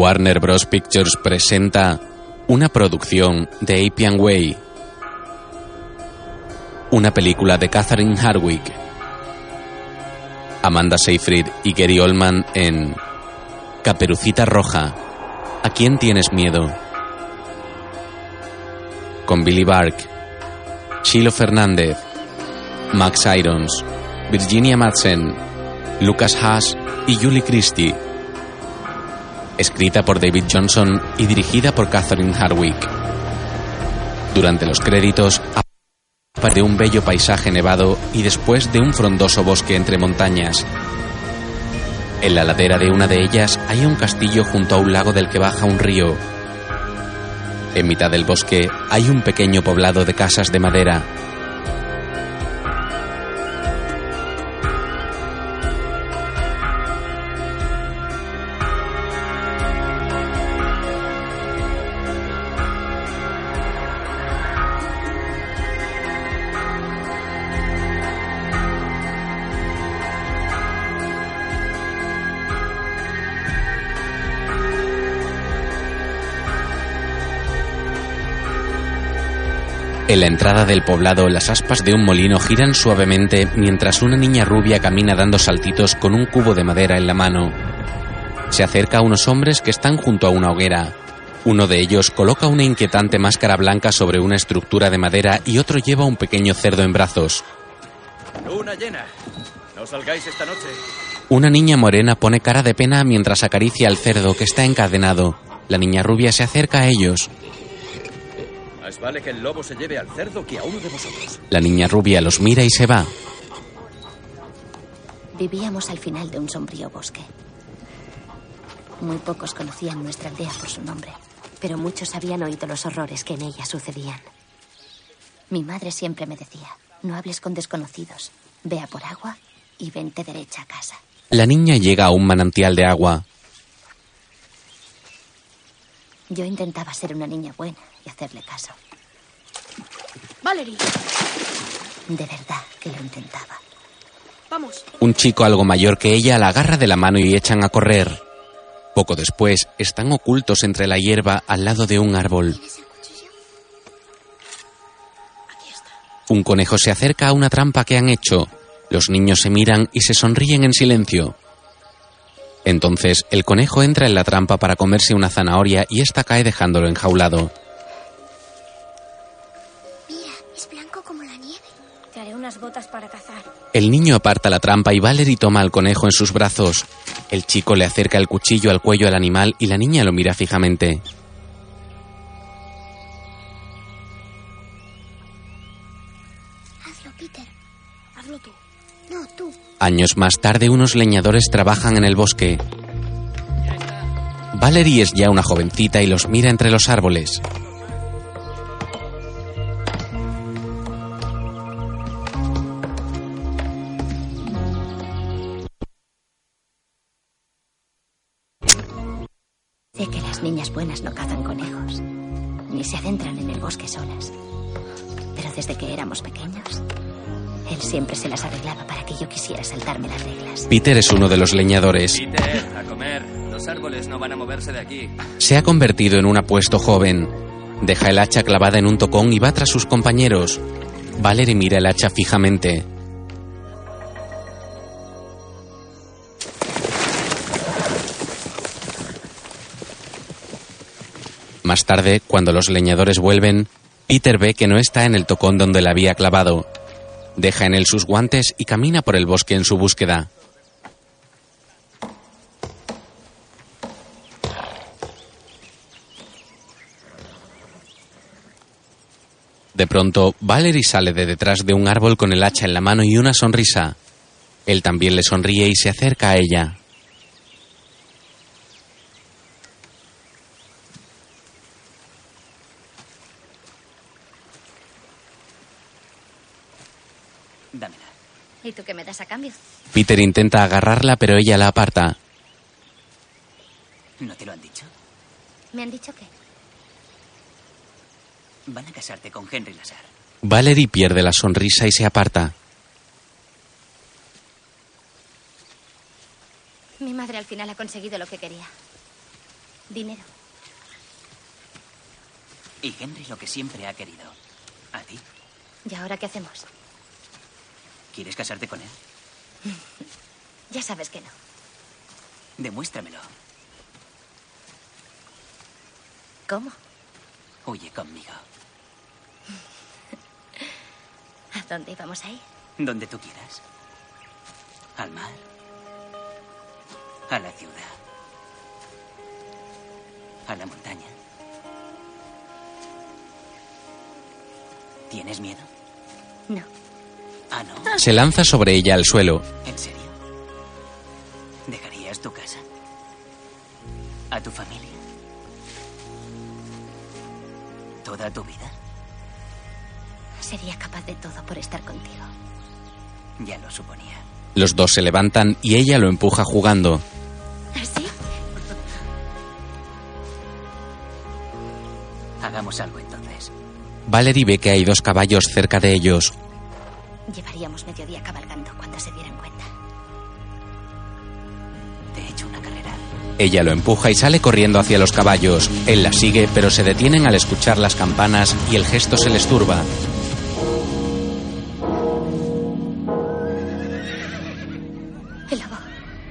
Warner Bros. Pictures presenta una producción de Appian Way. Una película de Catherine Hardwick. Amanda Seyfried y Gary Oldman en Caperucita Roja. ¿A quién tienes miedo? Con Billy Bark, Chilo Fernández, Max Irons, Virginia Madsen, Lucas Haas y Julie Christie. Escrita por David Johnson y dirigida por Catherine Hardwick. Durante los créditos de un bello paisaje nevado y después de un frondoso bosque entre montañas. En la ladera de una de ellas hay un castillo junto a un lago del que baja un río. En mitad del bosque hay un pequeño poblado de casas de madera. En la entrada del poblado, las aspas de un molino giran suavemente mientras una niña rubia camina dando saltitos con un cubo de madera en la mano. Se acerca a unos hombres que están junto a una hoguera. Uno de ellos coloca una inquietante máscara blanca sobre una estructura de madera y otro lleva un pequeño cerdo en brazos. Luna llena. No salgáis esta noche. Una niña morena pone cara de pena mientras acaricia al cerdo que está encadenado. La niña rubia se acerca a ellos. Más vale que el lobo se lleve al cerdo que a uno de vosotros. La niña rubia los mira y se va. Vivíamos al final de un sombrío bosque. Muy pocos conocían nuestra aldea por su nombre, pero muchos habían oído los horrores que en ella sucedían. Mi madre siempre me decía, no hables con desconocidos, ve a por agua y vente derecha a casa. La niña llega a un manantial de agua. Yo intentaba ser una niña buena y hacerle caso. Valerie, De verdad que lo intentaba. vamos. Un chico algo mayor que ella la agarra de la mano y echan a correr. Poco después, están ocultos entre la hierba al lado de un árbol. Un conejo se acerca a una trampa que han hecho. Los niños se miran y se sonríen en silencio. Entonces, el conejo entra en la trampa para comerse una zanahoria y esta cae dejándolo enjaulado. Botas para cazar. El niño aparta la trampa y Valerie toma al conejo en sus brazos. El chico le acerca el cuchillo al cuello al animal y la niña lo mira fijamente. Hazlo, Peter. Hazlo tú. No, tú. Años más tarde, unos leñadores trabajan en el bosque. Valerie es ya una jovencita y los mira entre los árboles. No cazan conejos, ni se adentran en el bosque solas. Pero desde que éramos pequeños, él siempre se las arreglaba para que yo quisiera saltarme las reglas. Peter es uno de los leñadores. Peter, a comer. Los árboles no van a moverse de aquí. Se ha convertido en un apuesto joven. Deja el hacha clavada en un tocón y va tras sus compañeros. Valerie mira el hacha fijamente. Más tarde, cuando los leñadores vuelven, Peter ve que no está en el tocón donde la había clavado. Deja en él sus guantes y camina por el bosque en su búsqueda. De pronto, Valerie sale de detrás de un árbol con el hacha en la mano y una sonrisa. Él también le sonríe y se acerca a ella. ¿Y tú qué me das a cambio? Peter intenta agarrarla, pero ella la aparta. ¿No te lo han dicho? ¿Me han dicho qué? Van a casarte con Henry Lazar. Valerie pierde la sonrisa y se aparta. Mi madre al final ha conseguido lo que quería. Dinero. Y Henry lo que siempre ha querido. ¿A ti? ¿Y ahora qué hacemos? ¿Quieres casarte con él? Ya sabes que no. Demuéstramelo. ¿Cómo? Huye conmigo. ¿A dónde íbamos a ir? Donde tú quieras. Al mar. A la ciudad. A la montaña. ¿Tienes miedo? No. Ah, no. Se lanza sobre ella al suelo. ¿En serio? ¿Dejarías tu casa? ¿A tu familia? ¿Toda tu vida? Sería capaz de todo por estar contigo. Ya lo suponía. Los dos se levantan y ella lo empuja jugando. ¿Así? Hagamos algo entonces. Valerie ve que hay dos caballos cerca de ellos. Llevaríamos medio día cabalgando cuando se dieran cuenta. Te he hecho una carrera. Ella lo empuja y sale corriendo hacia los caballos. Él la sigue, pero se detienen al escuchar las campanas y el gesto se les turba.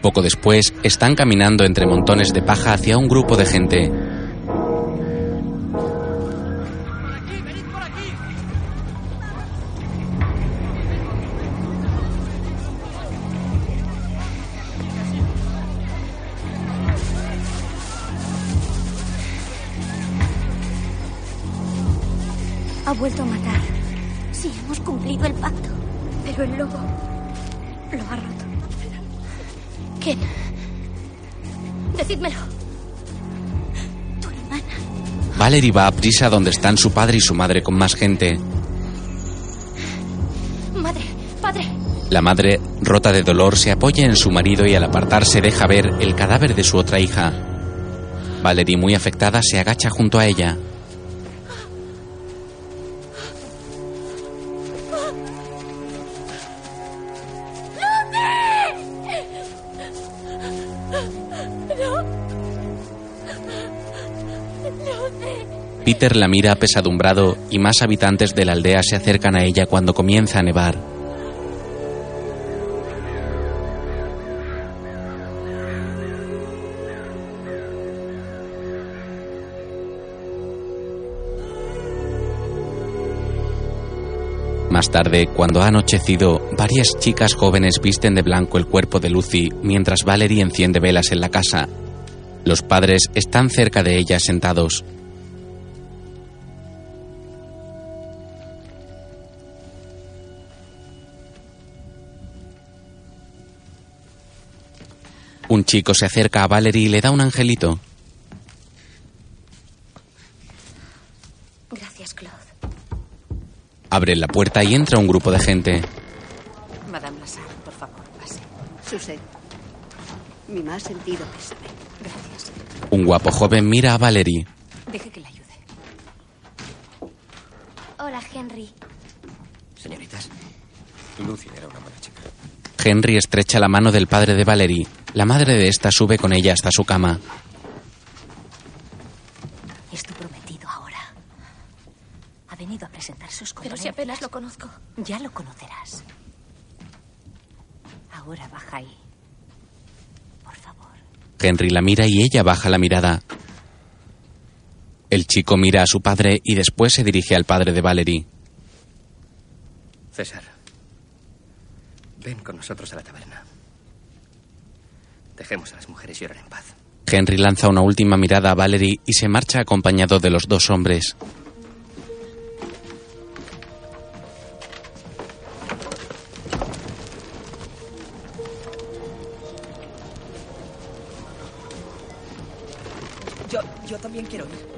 Poco después, están caminando entre montones de paja hacia un grupo de gente. Vuelto a matar. Sí, hemos cumplido el pacto. Pero el lobo lo ha roto. ¿Quién? Decídmelo. Tu hermana. Valerie va a prisa donde están su padre y su madre con más gente. Madre, padre. La madre, rota de dolor, se apoya en su marido y al apartarse deja ver el cadáver de su otra hija. Valerie, muy afectada, se agacha junto a ella. Peter la mira apesadumbrado y más habitantes de la aldea se acercan a ella cuando comienza a nevar. Más tarde, cuando ha anochecido, varias chicas jóvenes visten de blanco el cuerpo de Lucy mientras Valerie enciende velas en la casa. Los padres están cerca de ella sentados. Un chico se acerca a Valerie y le da un angelito. Gracias, Claude. Abre la puerta y entra un grupo de gente. Madame Lassalle, por favor, pase. Suset, mi más sentido pésame. Gracias. Un guapo joven mira a Valerie. Deje que le ayude. Hola, Henry. Señoritas, Lucy era una buena chica. Henry estrecha la mano del padre de Valerie. La madre de esta sube con ella hasta su cama. Es tu prometido ahora. Ha venido a presentar sus Pero si apenas lo conozco. Ya lo conocerás. Ahora baja ahí. Por favor. Henry la mira y ella baja la mirada. El chico mira a su padre y después se dirige al padre de Valerie. César, ven con nosotros a la taberna. Dejemos a las mujeres llorar en paz. Henry lanza una última mirada a Valerie y se marcha acompañado de los dos hombres. Yo, yo también quiero ir.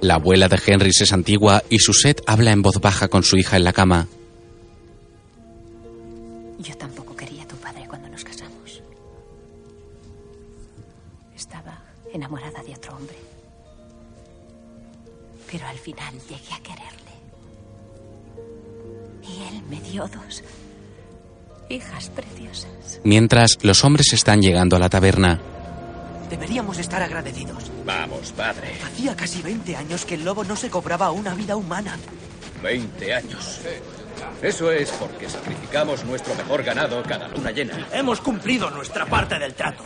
La abuela de Henry se santigua y Susette habla en voz baja con su hija en la cama. Enamorada de otro hombre. Pero al final llegué a quererle. Y él me dio dos hijas preciosas. Mientras, los hombres están llegando a la taberna. Deberíamos estar agradecidos. Vamos, padre. Hacía casi 20 años que el lobo no se cobraba una vida humana. 20 años. Eso es porque sacrificamos nuestro mejor ganado cada luna llena. Hemos cumplido nuestra parte del trato.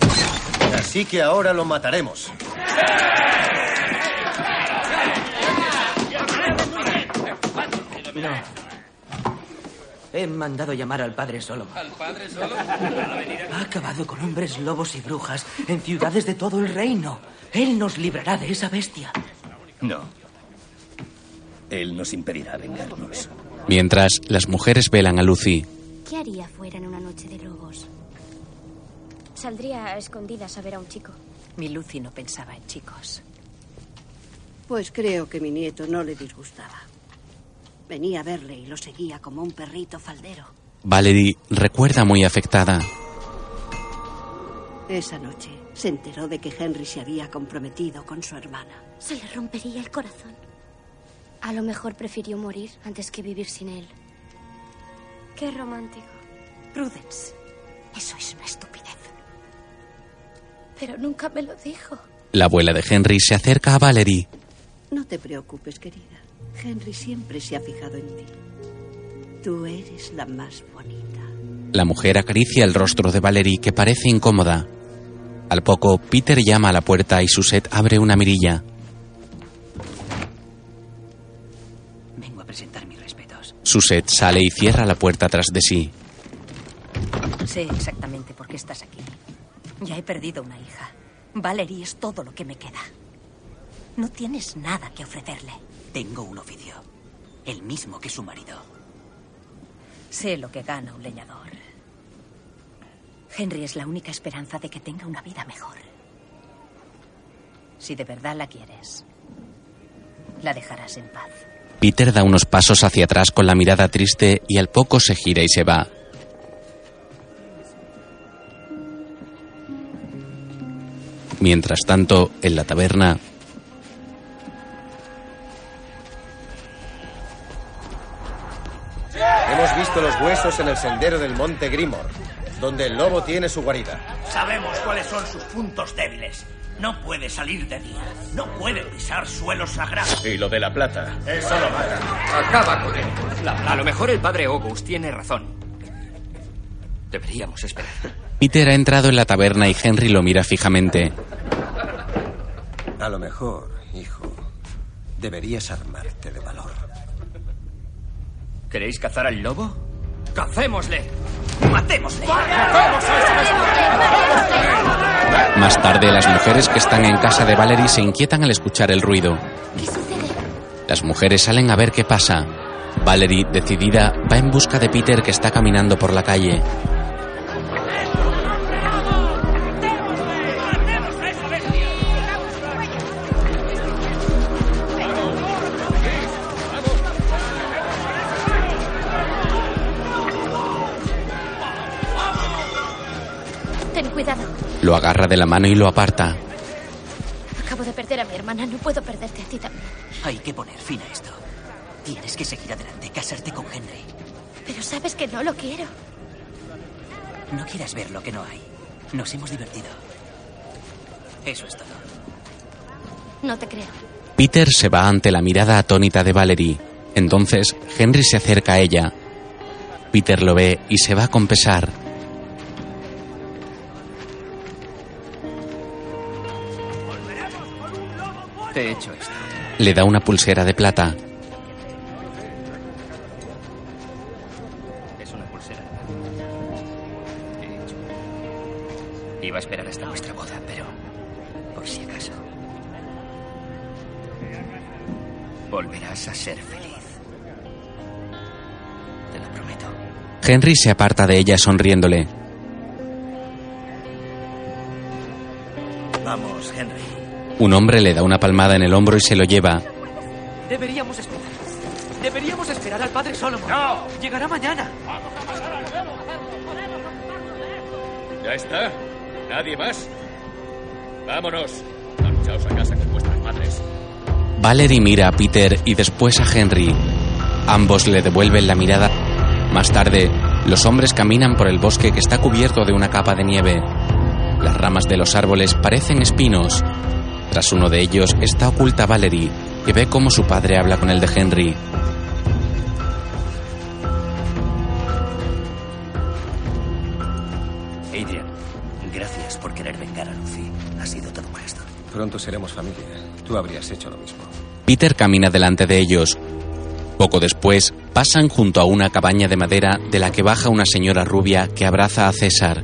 Así que ahora lo mataremos. No. He mandado llamar al padre Solomon. ¿Al padre solo? Ha acabado con hombres lobos y brujas en ciudades de todo el reino. Él nos librará de esa bestia. No. Él nos impedirá vengarnos. Mientras, las mujeres velan a Lucy. ¿Qué haría fuera en una noche de lobos? Saldría a escondidas a ver a un chico. Mi Lucy no pensaba en chicos. Pues creo que mi nieto no le disgustaba. Venía a verle y lo seguía como un perrito faldero. Valerie recuerda muy afectada. Esa noche se enteró de que Henry se había comprometido con su hermana. Se le rompería el corazón. A lo mejor prefirió morir antes que vivir sin él. Qué romántico. Prudence, eso es una estupidez. Pero nunca me lo dijo. La abuela de Henry se acerca a Valerie. No te preocupes, querida. Henry siempre se ha fijado en ti. Tú eres la más bonita. La mujer acaricia el rostro de Valerie que parece incómoda. Al poco, Peter llama a la puerta y Suzette abre una mirilla. Suzette sale y cierra la puerta tras de sí. Sé exactamente por qué estás aquí. Ya he perdido una hija. Valerie es todo lo que me queda. No tienes nada que ofrecerle. Tengo un oficio. El mismo que su marido. Sé lo que gana un leñador. Henry es la única esperanza de que tenga una vida mejor. Si de verdad la quieres, la dejarás en paz. Peter da unos pasos hacia atrás con la mirada triste y al poco se gira y se va. Mientras tanto, en la taberna, Hemos visto los huesos en el sendero del monte Grimor, donde el lobo tiene su guarida. Sabemos cuáles son sus puntos débiles. No puede salir de día. No puede pisar suelos sagrados. Y lo de la plata. Eso lo mata. Acaba con él. a lo mejor el padre August tiene razón. Deberíamos esperar. Peter ha entrado en la taberna y Henry lo mira fijamente. A lo mejor, hijo, deberías armarte de valor. ¿Queréis cazar al lobo? ¡Cacémosle! ¡Matémosle! Más tarde, las mujeres que están en casa de Valerie se inquietan al escuchar el ruido. ¿Qué sucede? Las mujeres salen a ver qué pasa. Valerie, decidida, va en busca de Peter que está caminando por la calle. Lo agarra de la mano y lo aparta. Acabo de perder a mi hermana. No puedo perderte a ti también. Hay que poner fin a esto. Tienes que seguir adelante, casarte con Henry. Pero sabes que no lo quiero. No quieras ver lo que no hay. Nos hemos divertido. Eso es todo. No te creo. Peter se va ante la mirada atónita de Valerie. Entonces, Henry se acerca a ella. Peter lo ve y se va con pesar. Te he hecho esto. Le da una pulsera de plata. Es una pulsera. ¿Qué he hecho? Iba a esperar hasta vuestra boda, pero por si acaso. Volverás a ser feliz. Te lo prometo. Henry se aparta de ella sonriéndole. Un hombre le da una palmada en el hombro y se lo lleva. Deberíamos esperar. Deberíamos esperar al padre Solomon. ¡No! Llegará mañana. ¿Ya está? ¿Nadie más? Vámonos. Marchaos a casa con vuestras madres. Valerie mira a Peter y después a Henry. Ambos le devuelven la mirada. Más tarde, los hombres caminan por el bosque que está cubierto de una capa de nieve. Las ramas de los árboles parecen espinos. Tras uno de ellos está oculta Valerie, que ve cómo su padre habla con el de Henry. Adrian, gracias por querer vengar a Lucy. Ha sido todo un gesto. Pronto seremos familia. Tú habrías hecho lo mismo. Peter camina delante de ellos. Poco después, pasan junto a una cabaña de madera de la que baja una señora rubia que abraza a César.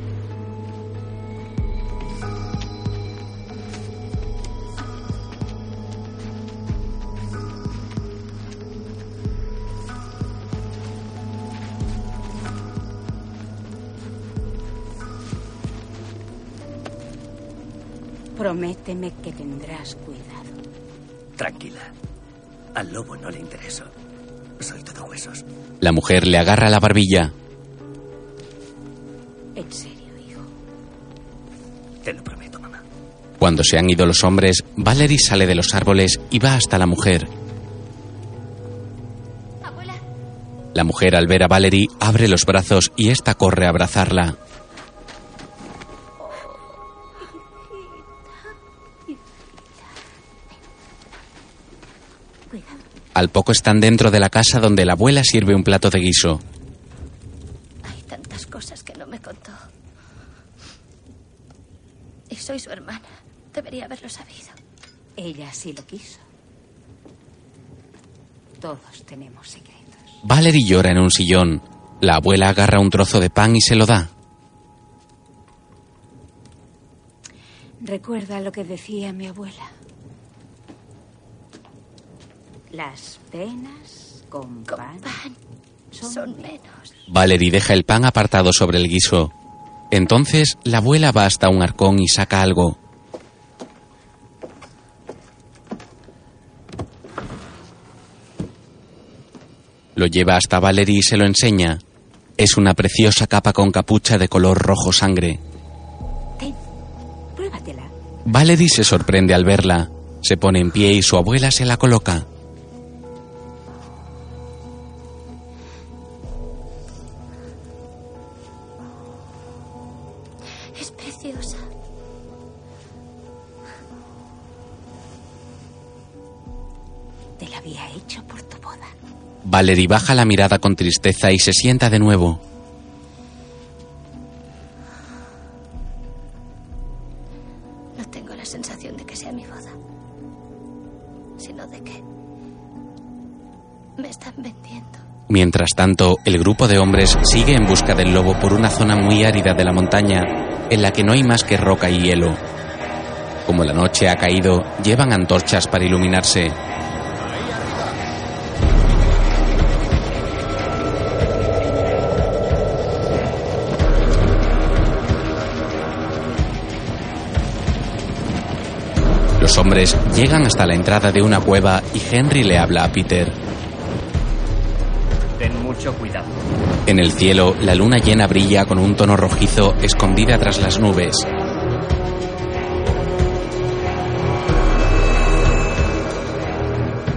Prométeme que tendrás cuidado. Tranquila. Al lobo no le intereso. Soy todo huesos. La mujer le agarra la barbilla. En serio, hijo. Te lo prometo, mamá. Cuando se han ido los hombres, Valerie sale de los árboles y va hasta la mujer. Abuela, La mujer al ver a Valerie abre los brazos y ésta corre a abrazarla. Al poco están dentro de la casa donde la abuela sirve un plato de guiso. hay tantas cosas que no me contó. Y soy su hermana. Debería haberlo sabido. Ella sí lo quiso. Todos tenemos secretos. Valerie llora en un sillón. La abuela agarra un trozo de pan y se lo da. Recuerda lo que decía mi abuela. Las penas con, pan, Son menos. Valerie deja el pan apartado sobre el guiso. Entonces la abuela va hasta un arcón y saca algo. Lo lleva hasta Valerie y se lo enseña. Es una preciosa capa con capucha de color rojo sangre. Pruébatela. Valerie se sorprende al verla. Se pone en pie y su abuela se la coloca. Valerie baja la mirada con tristeza y se sienta de nuevo. No tengo la sensación de que sea mi boda. Sino de que me están vendiendo. Mientras tanto, el grupo de hombres sigue en busca del lobo por una zona muy árida de la montaña, en la que no hay más que roca y hielo. Como la noche ha caído, llevan antorchas para iluminarse. Los hombres llegan hasta la entrada de una cueva y Henry le habla a Peter. Ten mucho cuidado. En el cielo, la luna llena brilla con un tono rojizo escondida tras las nubes.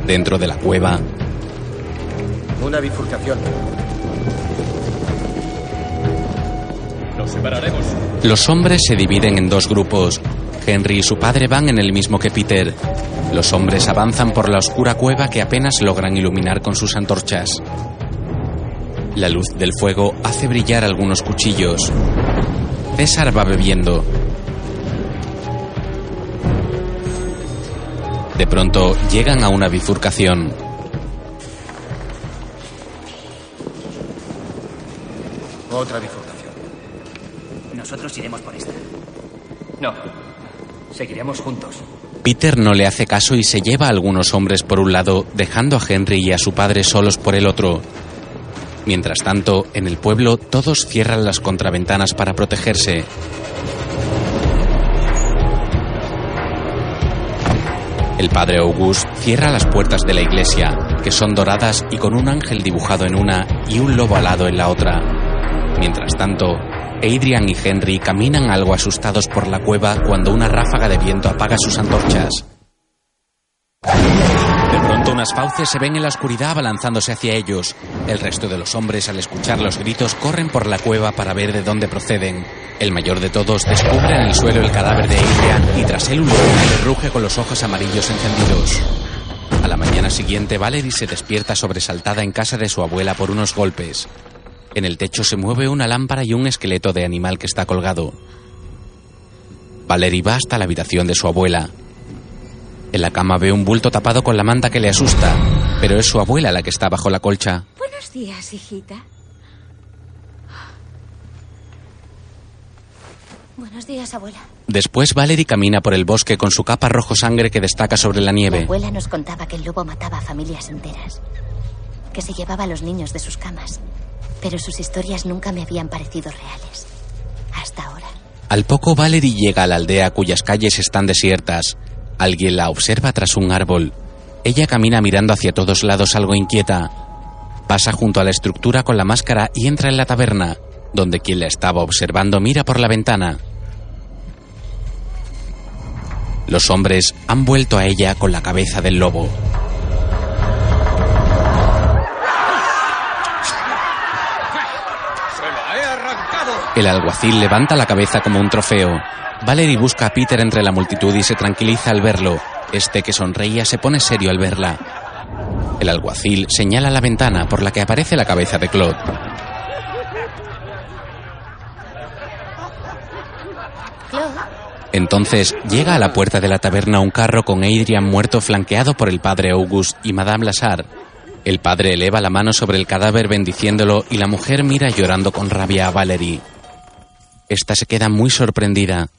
Dentro de la cueva, Una bifurcación. Nos separaremos. los hombres se dividen en dos grupos. Henry y su padre van en el mismo que Peter. Los hombres avanzan por la oscura cueva que apenas logran iluminar con sus antorchas. La luz del fuego hace brillar algunos cuchillos. César va bebiendo. De pronto llegan a una bifurcación. Otra bifurcación. Nosotros iremos por esta. No. Seguiremos juntos. Peter no le hace caso y se lleva a algunos hombres por un lado, dejando a Henry y a su padre solos por el otro. Mientras tanto, en el pueblo todos cierran las contraventanas para protegerse. El padre August cierra las puertas de la iglesia, que son doradas y con un ángel dibujado en una y un lobo alado en la otra. Mientras tanto, Adrian y Henry caminan algo asustados por la cueva cuando una ráfaga de viento apaga sus antorchas. De pronto unas fauces se ven en la oscuridad abalanzándose hacia ellos. El resto de los hombres, al escuchar los gritos, corren por la cueva para ver de dónde proceden. El mayor de todos descubre en el suelo el cadáver de Adrian y tras él un que ruge con los ojos amarillos encendidos. A la mañana siguiente, Valerie se despierta sobresaltada en casa de su abuela por unos golpes. En el techo se mueve una lámpara y un esqueleto de animal que está colgado. Valerie va hasta la habitación de su abuela. En la cama ve un bulto tapado con la manta que le asusta, pero es su abuela la que está bajo la colcha. Buenos días, hijita. Buenos días, abuela. Después Valerie camina por el bosque con su capa rojo sangre que destaca sobre la Mi nieve. abuela nos contaba que el lobo mataba a familias enteras, que se llevaba a los niños de sus camas, pero sus historias nunca me habían parecido reales. Hasta ahora. Al poco Valerie llega a la aldea cuyas calles están desiertas. Alguien la observa tras un árbol. Ella camina mirando hacia todos lados algo inquieta. Pasa junto a la estructura con la máscara y entra en la taberna, donde quien la estaba observando mira por la ventana. Los hombres han vuelto a ella con la cabeza del lobo. ¡Se la he arrancado! El alguacil levanta la cabeza como un trofeo. Valerie busca a Peter entre la multitud y se tranquiliza al verlo. Este que sonreía se pone serio al verla. El alguacil señala la ventana por la que aparece la cabeza de Claude. Entonces llega a la puerta de la taberna un carro con Adrian muerto flanqueado por el padre August y Madame Lazar. El padre eleva la mano sobre el cadáver bendiciéndolo y la mujer mira llorando con rabia a Valerie. Esta se queda muy sorprendida.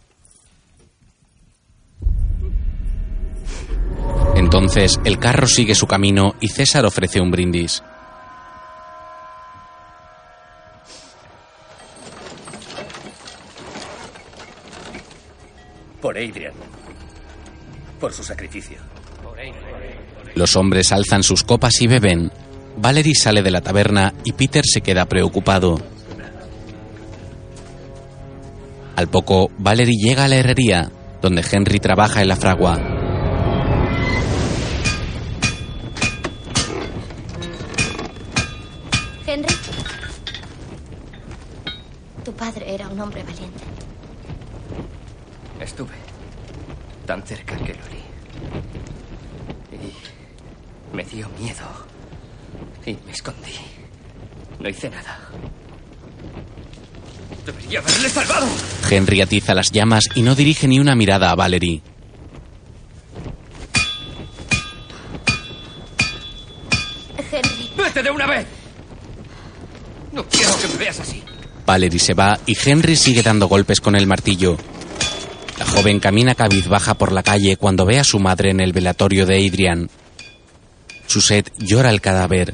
Entonces el carro sigue su camino y César ofrece un brindis. Por Adrian. Por su sacrificio. Los hombres alzan sus copas y beben. Valerie sale de la taberna y Peter se queda preocupado. Al poco, Valerie llega a la herrería, donde Henry trabaja en la fragua. Henry. Tu padre era un hombre valiente. Estuve tan cerca que lo herí. Y me dio miedo. Y me escondí. No hice nada. Debería haberle salvado. Henry atiza las llamas y no dirige ni una mirada a Valerie. Henry. ¡Vete de una vez! No quiero que me veas así. Valerie se va y Henry sigue dando golpes con el martillo. La joven camina cabizbaja por la calle cuando ve a su madre en el velatorio de Adrian. Susette llora el cadáver.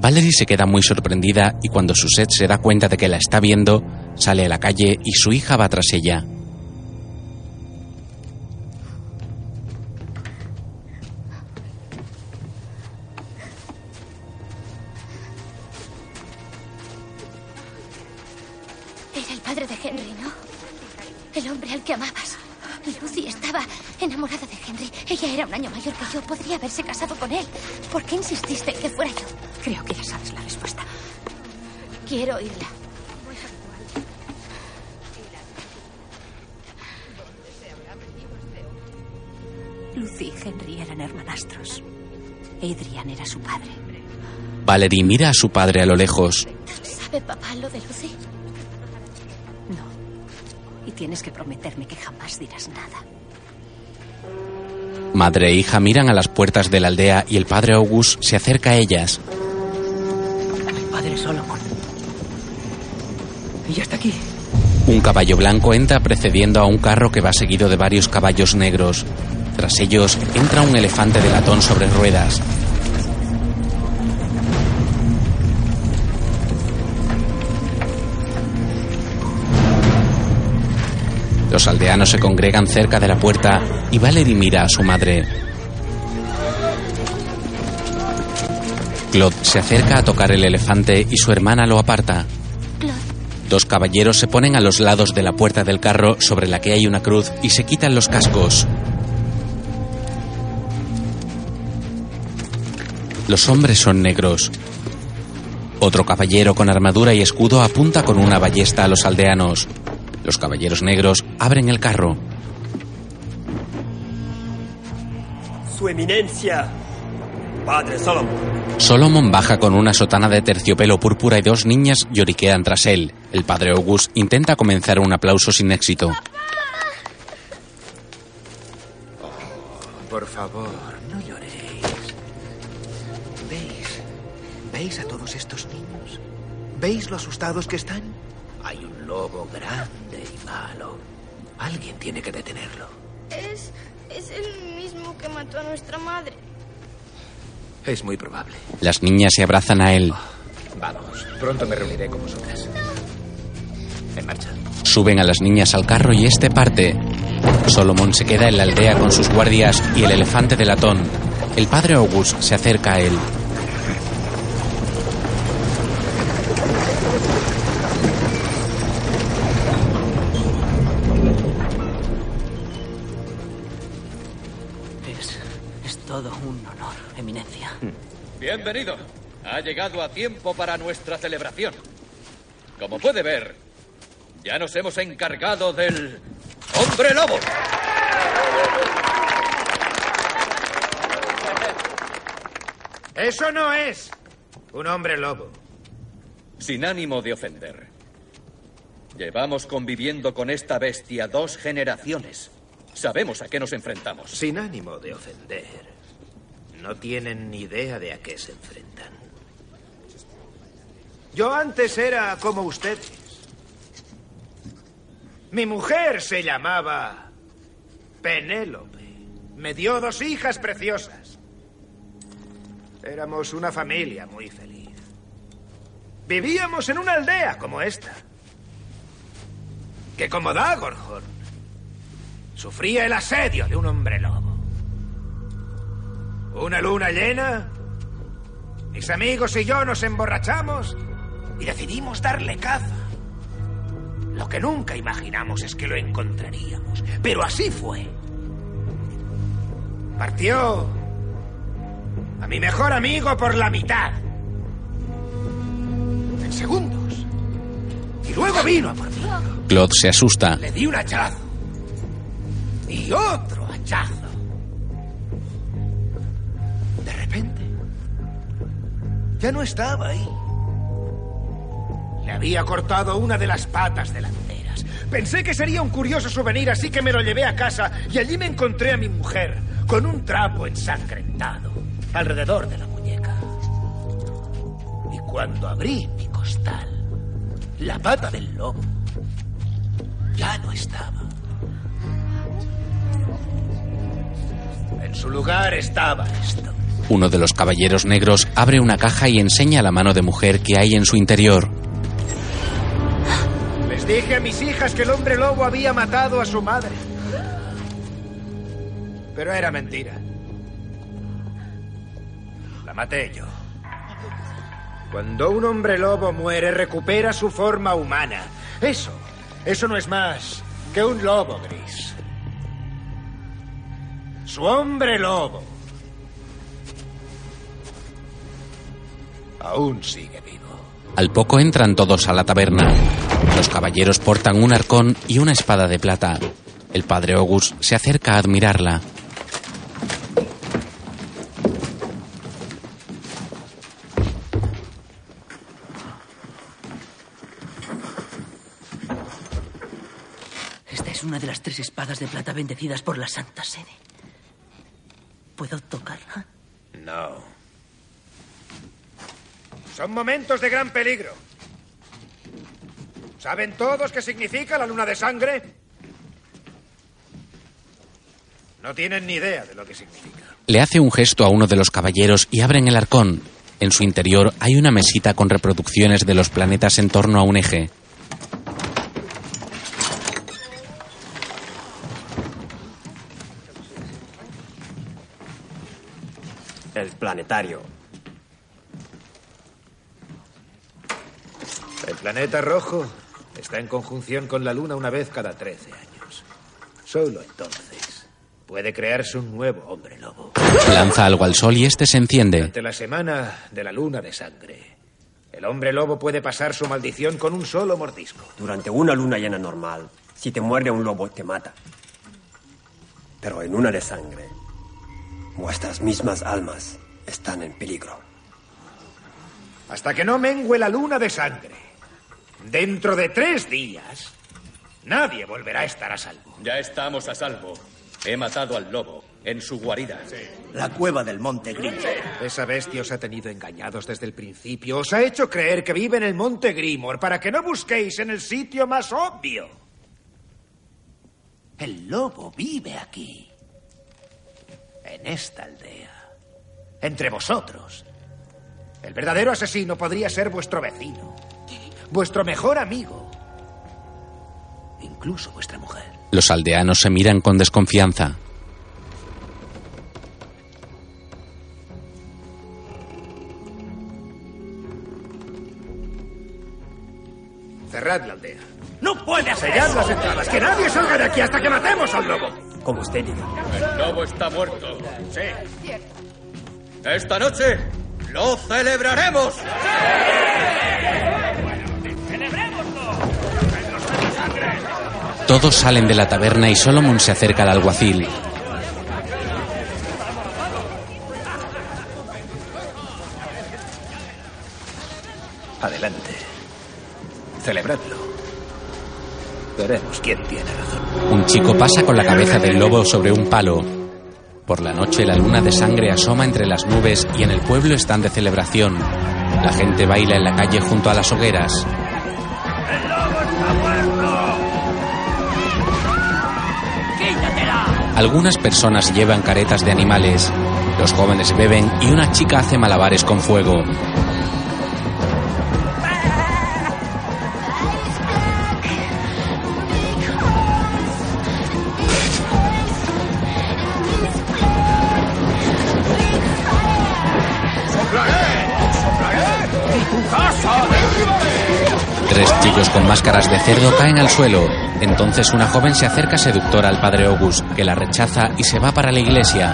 Valerie se queda muy sorprendida y cuando Susette se da cuenta de que la está viendo, sale a la calle y su hija va tras ella. Mayor que yo. Podría haberse casado con él. ¿Por qué insististe en que fuera yo? Creo que ya sabes la respuesta. Quiero oírla. Lucy y Henry eran hermanastros. Adrian era su padre. Valerie mira a su padre a lo lejos. ¿Sabe papá lo de Lucy? Y tienes que prometerme que jamás dirás nada. Madre e hija miran a las puertas de la aldea y el padre August se acerca a ellas. Padre Solomon. Y ya está aquí. Un caballo blanco entra precediendo a un carro que va seguido de varios caballos negros. Tras ellos entra un elefante de latón sobre ruedas. Los aldeanos se congregan cerca de la puerta y Valerie mira a su madre. Claude se acerca a tocar el elefante y su hermana lo aparta. Claude, Dos caballeros se ponen a los lados de la puerta del carro sobre la que hay una cruz y se quitan los cascos. Los hombres son negros. Otro caballero con armadura y escudo apunta con una ballesta a los aldeanos. Los caballeros negros abren el carro. Su eminencia, Padre Solomon. Solomon baja con una sotana de terciopelo púrpura y dos niñas lloriquean tras él. El padre August intenta comenzar un aplauso sin éxito. Por favor, no lloréis. ¿Veis? ¿Veis a todos estos niños? ¿Veis lo asustados que están? Hay un lobo grande y malo. Alguien tiene que detenerlo. Es. es el mismo que mató a nuestra madre. Es muy probable. Las niñas se abrazan a él. Vamos, pronto me reuniré con vosotras. En marcha. Suben a las niñas al carro y este parte. Solomon se queda en la aldea con sus guardias y el elefante de latón. El padre August se acerca a él. Bienvenido. Ha llegado a tiempo para nuestra celebración. Como puede ver, ya nos hemos encargado del hombre lobo. Eso no es un hombre lobo. Sin ánimo de ofender. Llevamos conviviendo con esta bestia dos generaciones. Sabemos a qué nos enfrentamos. Sin ánimo de ofender. No tienen ni idea de a qué se enfrentan. Yo antes era como ustedes. Mi mujer se llamaba Penélope. Me dio dos hijas preciosas. Éramos una familia muy feliz. Vivíamos en una aldea como esta. Que como Dagorhorn sufría el asedio de un hombre lobo. Una luna llena, mis amigos y yo nos emborrachamos y decidimos darle caza. Lo que nunca imaginamos es que lo encontraríamos, pero así fue. Partió a mi mejor amigo por la mitad. En segundos. Y luego vino a por mí. Claude se asusta. Le di un hachazo. Y otro hachazo. Ya no estaba ahí. Le había cortado una de las patas delanteras. Pensé que sería un curioso souvenir, así que me lo llevé a casa y allí me encontré a mi mujer con un trapo ensangrentado alrededor de la muñeca. Y cuando abrí mi costal, la pata del lobo ya no estaba. En su lugar estaba esto. Uno de los caballeros negros abre una caja y enseña la mano de mujer que hay en su interior. Les dije a mis hijas que el hombre lobo había matado a su madre. Pero era mentira. La maté yo. Cuando un hombre lobo muere, recupera su forma humana. Eso, eso no es más que un lobo gris. Su hombre lobo aún sigue vivo. Al poco entran todos a la taberna. Los caballeros portan un arcón y una espada de plata. El padre August se acerca a admirarla. Esta es una de las tres espadas de plata bendecidas por la Santa Sede. ¿Puedo tocarla? No. Son momentos de gran peligro. ¿Saben todos qué significa la luna de sangre? No tienen ni idea de lo que significa. Le hace un gesto a uno de los caballeros y abren el arcón. En su interior hay una mesita con reproducciones de los planetas en torno a un eje. El planetario. El planeta rojo Está en conjunción con la luna una vez cada 13 años. Solo entonces puede crearse un nuevo hombre lobo. Lanza algo al sol y este se enciende. Durante la semana de la luna de sangre, el hombre lobo puede pasar su maldición con un solo mordisco. Durante una luna llena normal, si te muerde un lobo, te mata. Pero en una de sangre, vuestras mismas almas están en peligro. Hasta que no mengue la luna de sangre. Dentro de tres días, nadie volverá a estar a salvo. Ya estamos a salvo. He matado al lobo en su guarida. La cueva del Monte Grimor. Esa bestia os ha tenido engañados desde el principio. Os ha hecho creer que vive en el Monte Grimor para que no busquéis en el sitio más obvio. El lobo vive aquí. En esta aldea. Entre vosotros. El verdadero asesino podría ser vuestro vecino. Vuestro mejor amigo. Incluso vuestra mujer. Los aldeanos se miran con desconfianza. Cerrad la aldea. ¡No puede hacer Sellad las entradas. Que nadie salga de aquí hasta que matemos al lobo. Como usted diga. El lobo está muerto. Sí. Esta noche lo celebraremos. Todos salen de la taberna y Solomon se acerca al alguacil. Adelante. Celebradlo. Veremos quién tiene razón. Un chico pasa con la cabeza del lobo sobre un palo. Por la noche la luna de sangre asoma entre las nubes y en el pueblo están de celebración. La gente baila en la calle junto a las hogueras. Algunas personas llevan caretas de animales. Los jóvenes beben y una chica hace malabares con fuego. Tres chicos con máscaras de cerdo caen al suelo. Entonces una joven se acerca seductora al padre August, que la rechaza y se va para la iglesia.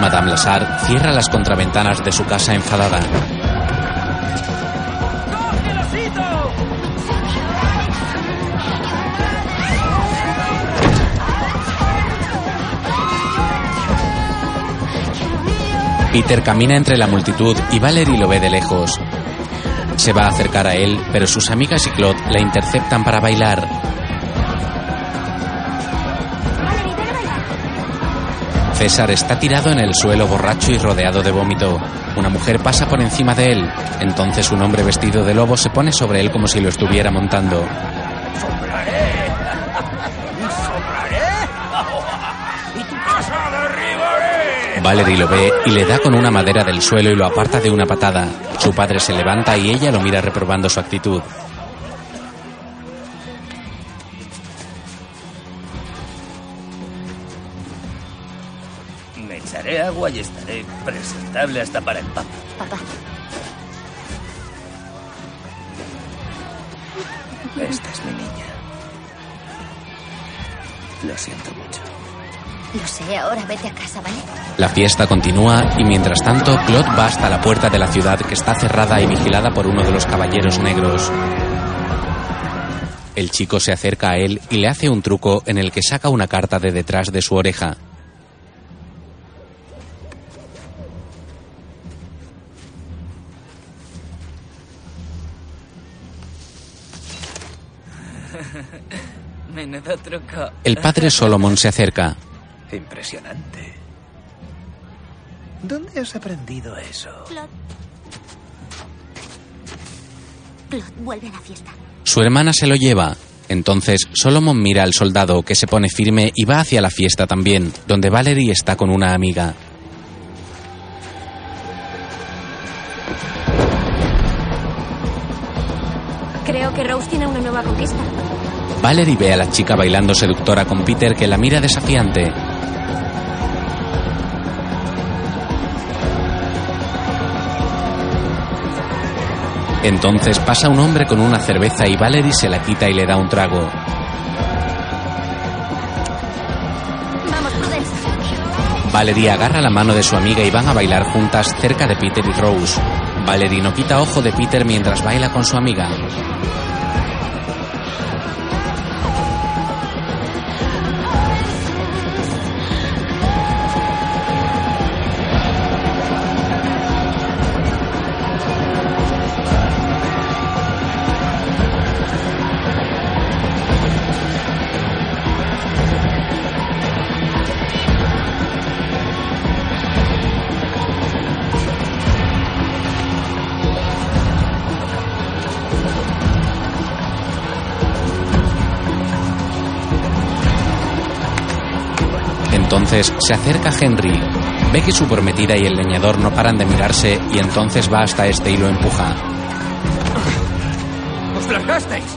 Madame Lazar cierra las contraventanas de su casa enfadada. Peter camina entre la multitud y Valerie lo ve de lejos. Se va a acercar a él, pero sus amigas y Claude la interceptan para bailar. César está tirado en el suelo borracho y rodeado de vómito. Una mujer pasa por encima de él. Entonces un hombre vestido de lobo se pone sobre él como si lo estuviera montando. Valerie lo ve y le da con una madera del suelo y lo aparta de una patada. Su padre se levanta y ella lo mira reprobando su actitud. Me echaré agua y estaré presentable hasta para el. Papá, La fiesta continúa y mientras tanto Claude va hasta la puerta de la ciudad que está cerrada y vigilada por uno de los caballeros negros. El chico se acerca a él y le hace un truco en el que saca una carta de detrás de su oreja. Menudo truco. El padre Solomon se acerca. Impresionante. ¿Dónde has aprendido eso? Claude. Claude, vuelve a la fiesta. Su hermana se lo lleva. Entonces Solomon mira al soldado que se pone firme y va hacia la fiesta también, donde Valerie está con una amiga. Creo que Rose tiene una nueva conquista. Valerie ve a la chica bailando seductora con Peter que la mira desafiante. Entonces pasa un hombre con una cerveza y Valerie se la quita y le da un trago. Valerie agarra la mano de su amiga y van a bailar juntas cerca de Peter y Rose. Valerie no quita ojo de Peter mientras baila con su amiga. Entonces se acerca Henry. Ve que su prometida y el leñador no paran de mirarse y entonces va hasta este y lo empuja. ¡Os largasteis!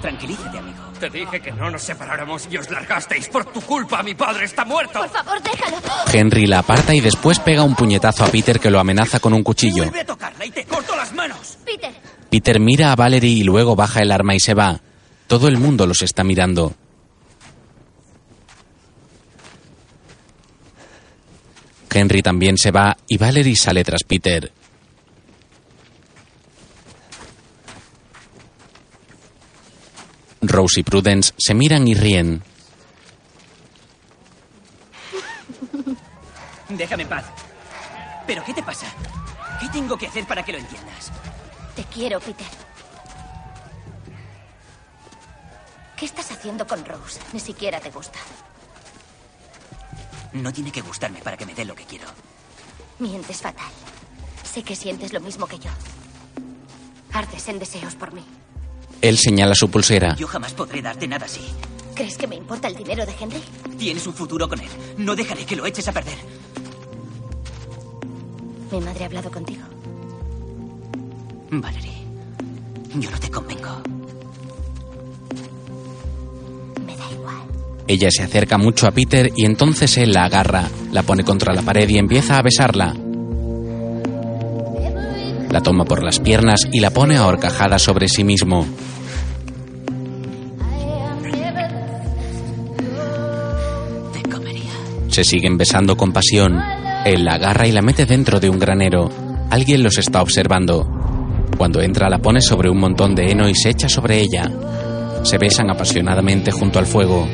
Tranquilízate, amigo. Te dije que no nos separáramos y os largasteis. Por tu culpa, mi padre está muerto. Por favor, déjalo. Henry la aparta y después pega un puñetazo a Peter que lo amenaza con un cuchillo. Vuelve a tocarla y te corto las manos. Peter, Peter mira a Valerie y luego baja el arma y se va. Todo el mundo los está mirando. Henry también se va y Valerie sale tras Peter. Rose y Prudence se miran y ríen. Déjame en paz. ¿Pero qué te pasa? ¿Qué tengo que hacer para que lo entiendas? te quiero, Peter. ¿Qué estás haciendo con Rose? Ni siquiera te gusta. No tiene que gustarme para que me dé lo que quiero. Mientes fatal. Sé que sientes lo mismo que yo. Ardes en deseos por mí. Él señala su pulsera. Yo jamás podré darte nada así. ¿Crees que me importa el dinero de Henry? Tienes un futuro con él. No dejaré que lo eches a perder. Mi madre ha hablado contigo. Valerie, yo no te convengo. Ella se acerca mucho a Peter y entonces él la agarra, la pone contra la pared y empieza a besarla. La toma por las piernas y la pone ahorcajada sobre sí mismo. Se siguen besando con pasión. Él la agarra y la mete dentro de un granero. Alguien los está observando. Cuando entra la pone sobre un montón de heno y se echa sobre ella. Se besan apasionadamente junto al fuego.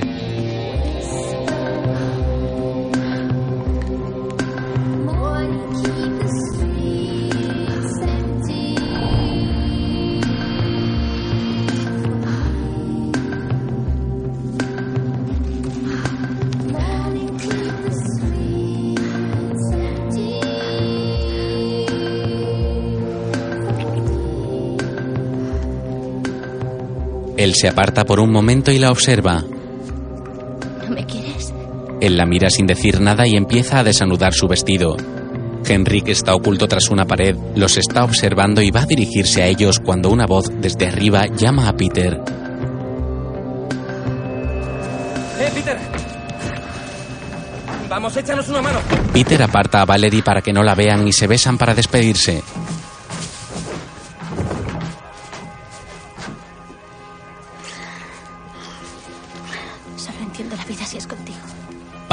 Él se aparta por un momento y la observa. ¿No me quieres? Él la mira sin decir nada y empieza a desanudar su vestido. Henry, que está oculto tras una pared, los está observando y va a dirigirse a ellos cuando una voz desde arriba llama a Peter. ¡Eh, Peter! Vamos, échanos una mano. Peter aparta a Valerie para que no la vean y se besan para despedirse.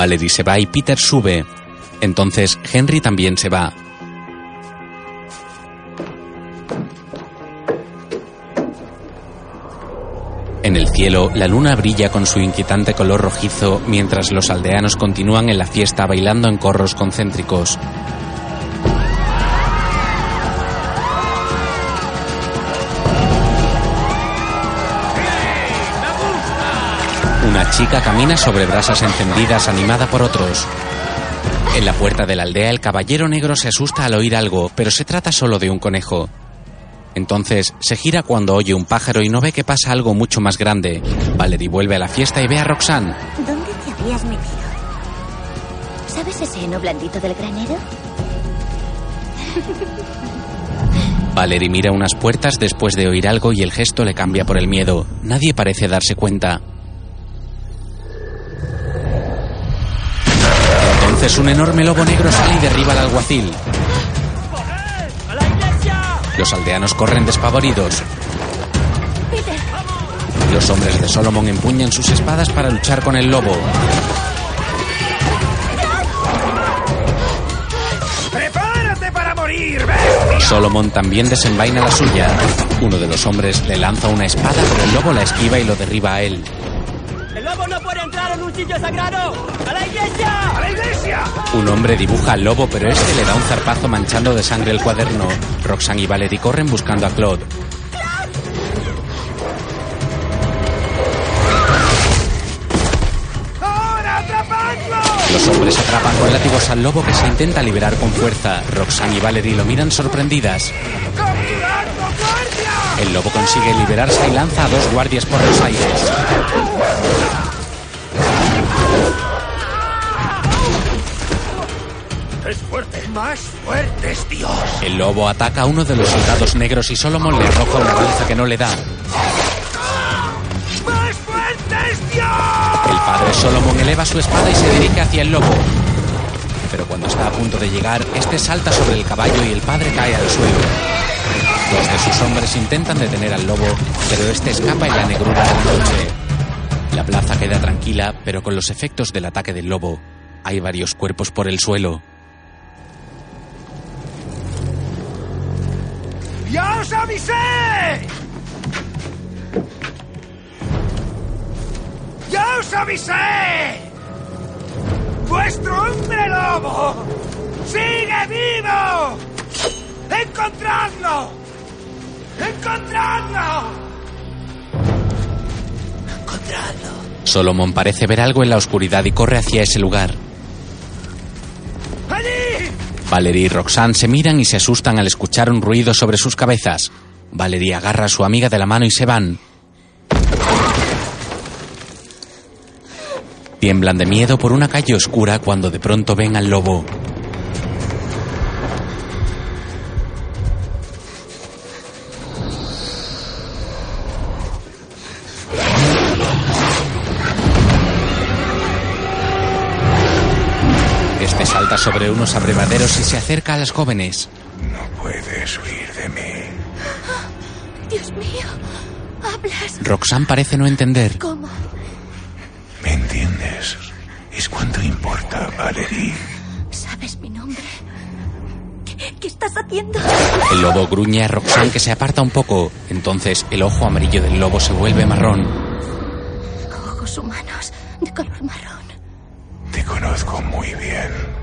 Valerie se va y Peter sube. Entonces Henry también se va. En el cielo, la luna brilla con su inquietante color rojizo mientras los aldeanos continúan en la fiesta bailando en corros concéntricos. Chica camina sobre brasas encendidas animada por otros. En la puerta de la aldea el caballero negro se asusta al oír algo, pero se trata solo de un conejo. Entonces se gira cuando oye un pájaro y no ve que pasa algo mucho más grande. Valerie vuelve a la fiesta y ve a Roxanne. ¿Dónde te habías metido? ¿Sabes ese heno blandito del granero? Valerie mira unas puertas después de oír algo y el gesto le cambia por el miedo. Nadie parece darse cuenta. Entonces un enorme lobo negro sale y derriba al alguacil. Los aldeanos corren despavoridos. Los hombres de Solomon empuñan sus espadas para luchar con el lobo. ¡Prepárate para morir, bestia! Solomon también desenvaina la suya. Uno de los hombres le lanza una espada, pero el lobo la esquiva y lo derriba a él. ¡El lobo no puede entrar en un sitio sagrado! ¡A la iglesia! ¡A la iglesia! Un hombre dibuja al lobo, pero este le da un zarpazo manchando de sangre el cuaderno. Roxanne y Valerie corren buscando a Claude. ¡Ahora atrapadlo! Los hombres atrapan con látigos al lobo que se intenta liberar con fuerza. Roxanne y Valerie lo miran sorprendidas. El lobo consigue liberarse y lanza a dos guardias por los aires. ¡Es fuerte! ¡Más fuerte es Dios! El lobo ataca a uno de los soldados negros y Solomon le arroja una lanza que no le da. ¡Más fuerte es Dios! El padre Solomon eleva su espada y se dirige hacia el lobo. Pero cuando está a punto de llegar, este salta sobre el caballo y el padre cae al suelo. Dos de sus hombres intentan detener al lobo, pero este escapa en la negrura de la noche. La plaza queda tranquila, pero con los efectos del ataque del lobo, hay varios cuerpos por el suelo. ¡Ya os avisé! ¡Ya os avisé! ¡Vuestro hombre lobo! ¡Sigue vivo! ¡Encontradlo! ¡Encontradlo! Solomon parece ver algo en la oscuridad y corre hacia ese lugar. Valerie y Roxanne se miran y se asustan al escuchar un ruido sobre sus cabezas. Valerie agarra a su amiga de la mano y se van. Tiemblan de miedo por una calle oscura cuando de pronto ven al lobo. Sobre unos abrevaderos y se acerca a las jóvenes. No puedes huir de mí. Dios mío, hablas. Roxanne parece no entender. ¿Cómo? ¿Me entiendes? Es cuanto importa, Valerie. ¿Sabes mi nombre? ¿Qué, qué estás haciendo? El lobo gruñe a Roxanne que se aparta un poco. Entonces el ojo amarillo del lobo se vuelve marrón. Ojos humanos de color marrón. Te conozco muy bien.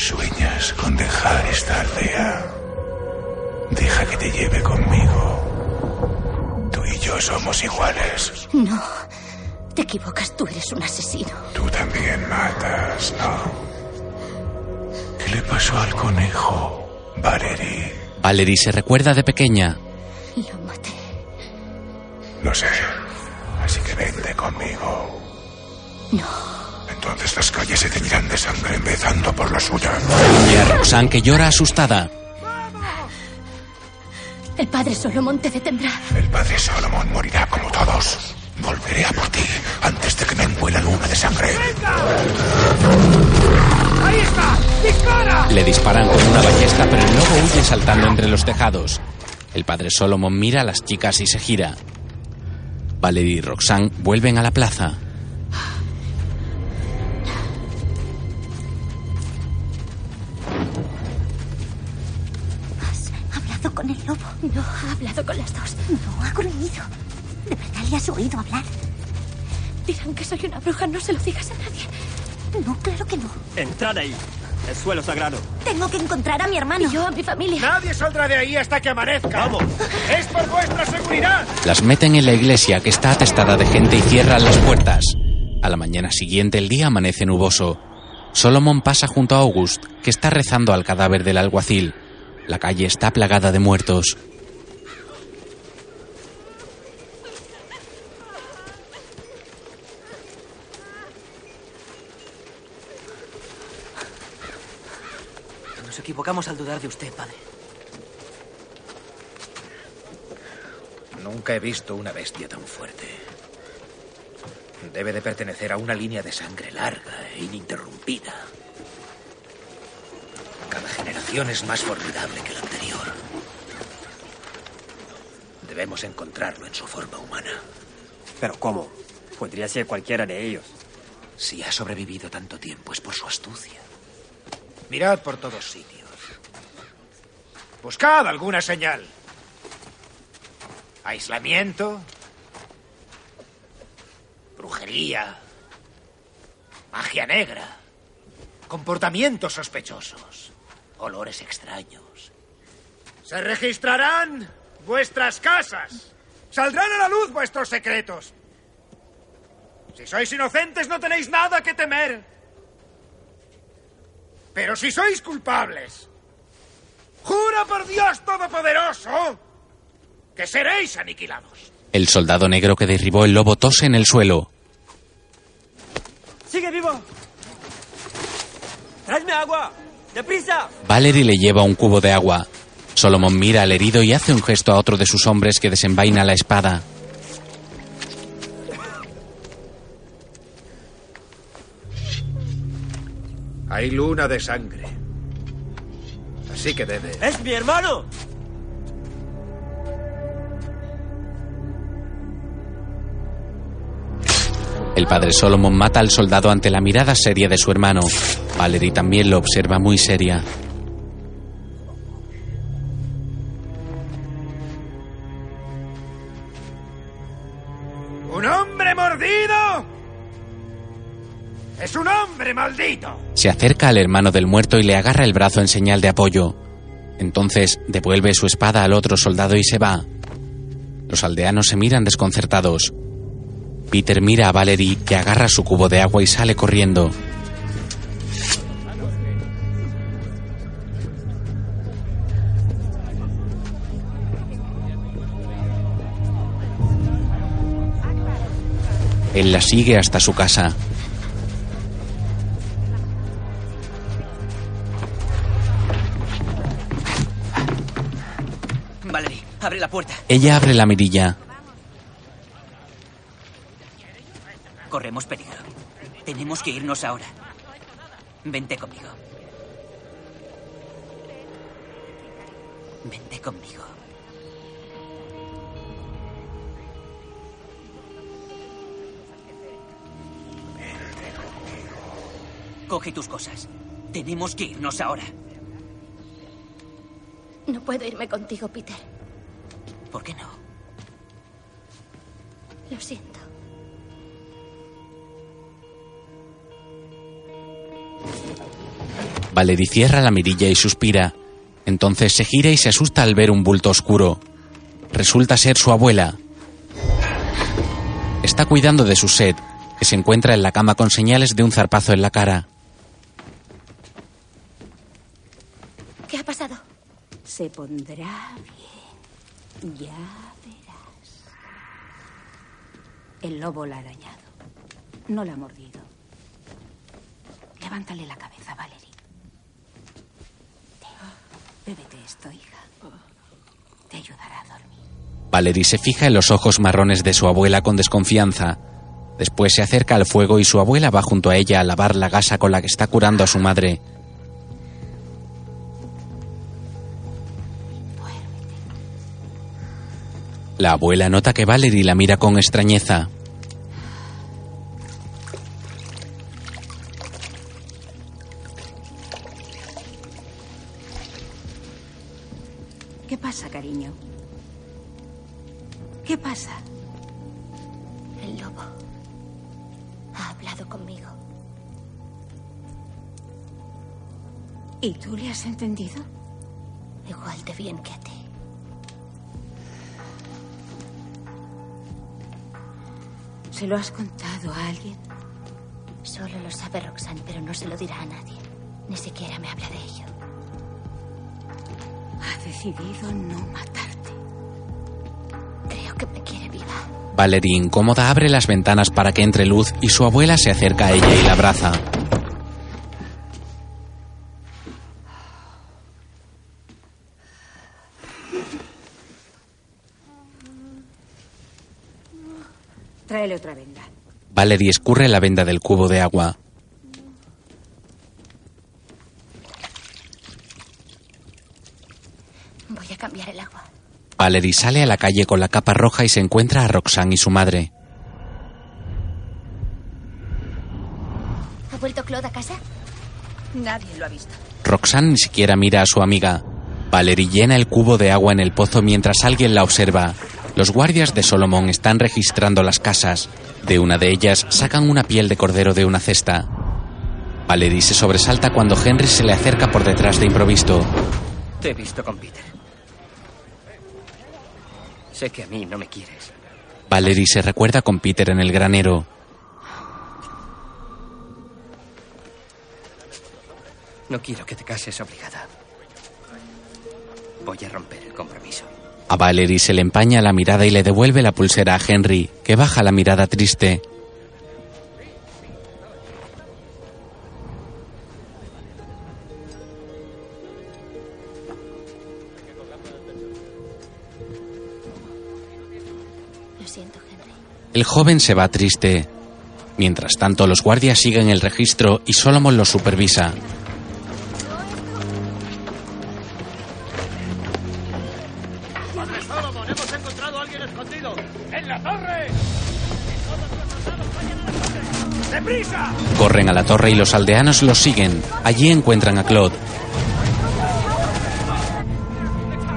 Sueñas con dejar esta aldea. Deja que te lleve conmigo. Tú y yo somos iguales. No, te equivocas, tú eres un asesino. Tú también matas, ¿no? ¿Qué le pasó al conejo, Valerie? Valerie se recuerda de pequeña. Lo maté. Lo sé. Así que vente conmigo. No. Entonces las calles se teñirán de sangre empezando por la suya. Y a Roxanne que llora asustada. El padre Solomon te detendrá. El padre Solomon morirá como todos. Volveré a por ti antes de que me envuela la luna de sangre. ¡Ahí está! ¡Dispara! Le disparan con una ballesta, pero el lobo huye saltando entre los tejados. El padre Solomon mira a las chicas y se gira. Valerie y Roxanne vuelven a la plaza. Con el lobo? No, ha hablado con las dos. No, ha gruñido. ¿De verdad le has oído hablar? Dirán que soy una bruja, no se lo digas a nadie. No, claro que no. Entrad ahí. Es suelo sagrado. Tengo que encontrar a mi hermano. Y yo a mi familia. Nadie saldrá de ahí hasta que amanezca. ¡Vamos! ¡Es por vuestra seguridad! Las meten en la iglesia que está atestada de gente y cierran las puertas. A la mañana siguiente el día amanece nuboso. Solomon pasa junto a August, que está rezando al cadáver del alguacil. La calle está plagada de muertos. Nos equivocamos al dudar de usted, padre. Nunca he visto una bestia tan fuerte. Debe de pertenecer a una línea de sangre larga e ininterrumpida. Cada generación es más formidable que la anterior. Debemos encontrarlo en su forma humana. ¿Pero cómo? Podría ser cualquiera de ellos. Si ha sobrevivido tanto tiempo es por su astucia. Mirad por todos sitios. Buscad alguna señal. Aislamiento. Brujería. Magia negra. Comportamientos sospechosos. Olores extraños. Se registrarán vuestras casas. Saldrán a la luz vuestros secretos. Si sois inocentes no tenéis nada que temer. Pero si sois culpables, jura por Dios Todopoderoso que seréis aniquilados. El soldado negro que derribó el lobo tose en el suelo. ¡Sigue vivo! ¡Tráeme agua! ¡Deprisa! Valerie le lleva un cubo de agua. Solomon mira al herido y hace un gesto a otro de sus hombres que desenvaina la espada. Hay luna de sangre. Así que debe. ¡Es mi hermano! El padre Solomon mata al soldado ante la mirada seria de su hermano. Valerie también lo observa muy seria. ¡Un hombre mordido! ¡Es un hombre maldito! Se acerca al hermano del muerto y le agarra el brazo en señal de apoyo. Entonces devuelve su espada al otro soldado y se va. Los aldeanos se miran desconcertados. Peter mira a Valerie que agarra su cubo de agua y sale corriendo. Él la sigue hasta su casa. Valerie, abre la puerta. Ella abre la mirilla. Corremos peligro. Tenemos que irnos ahora. Vente conmigo. Vente conmigo. Coge tus cosas. Tenemos que irnos ahora. No puedo irme contigo, Peter. ¿Por qué no? Lo siento. Valerie cierra la mirilla y suspira. Entonces se gira y se asusta al ver un bulto oscuro. Resulta ser su abuela. Está cuidando de su sed, que se encuentra en la cama con señales de un zarpazo en la cara. ¿Qué ha pasado? Se pondrá bien. Ya verás. El lobo la ha arañado. No la ha mordido. Levántale la cabeza, Valerie. Ten, Bébete esto, hija. Te ayudará a dormir. Valerie se fija en los ojos marrones de su abuela con desconfianza. Después se acerca al fuego y su abuela va junto a ella a lavar la gasa con la que está curando a su madre. La abuela nota que Valerie la mira con extrañeza. Has entendido? Igual de bien que a ti. ¿Se lo has contado a alguien? Solo lo sabe Roxanne, pero no se lo dirá a nadie. Ni siquiera me habla de ello. Ha decidido no matarte. Creo que me quiere viva. Valerie incómoda abre las ventanas para que entre luz y su abuela se acerca a ella y la abraza. Tráele otra venda. Valerie escurre la venda del cubo de agua. Voy a cambiar el agua. Valerie sale a la calle con la capa roja y se encuentra a Roxanne y su madre. ¿Ha vuelto Claude a casa? Nadie lo ha visto. Roxanne ni siquiera mira a su amiga. Valerie llena el cubo de agua en el pozo mientras alguien la observa. Los guardias de Solomon están registrando las casas. De una de ellas sacan una piel de cordero de una cesta. Valerie se sobresalta cuando Henry se le acerca por detrás de improviso. Te he visto con Peter. Sé que a mí no me quieres. Valerie se recuerda con Peter en el granero. No quiero que te cases obligada. Voy a romper el compromiso. A Valerie se le empaña la mirada y le devuelve la pulsera a Henry, que baja la mirada triste. Lo siento, Henry. El joven se va triste. Mientras tanto, los guardias siguen el registro y Solomon los supervisa. Corren a la torre y los aldeanos los siguen. Allí encuentran a Claude.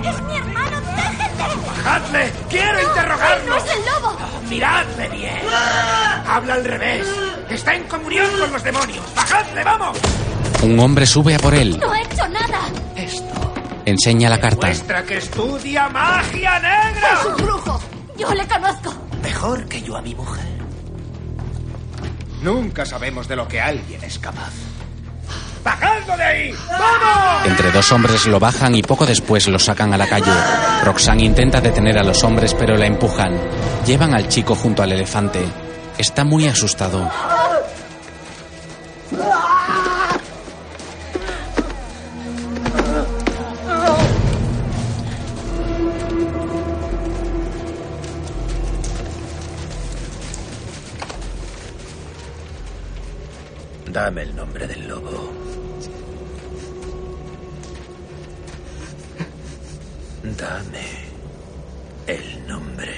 ¡Es mi hermano! ¡Déjenme! ¡Bajadle! ¡Quiero interrogarlo! ¡No es el lobo! ¡Miradle bien! Habla al revés. Está en comunión con los demonios. ¡Bajadle, vamos! Un hombre sube a por él. ¡No he hecho nada! Enseña la carta. Muestra que estudia magia negra. ¡Es un brujo! ¡Yo le conozco! Mejor que yo a mi mujer. Nunca sabemos de lo que alguien es capaz. ¡Bajadlo de ahí! ¡Vamos! Entre dos hombres lo bajan y poco después lo sacan a la calle. Roxanne intenta detener a los hombres pero la empujan. Llevan al chico junto al elefante. Está muy asustado. Dame el nombre del lobo. Dame el nombre.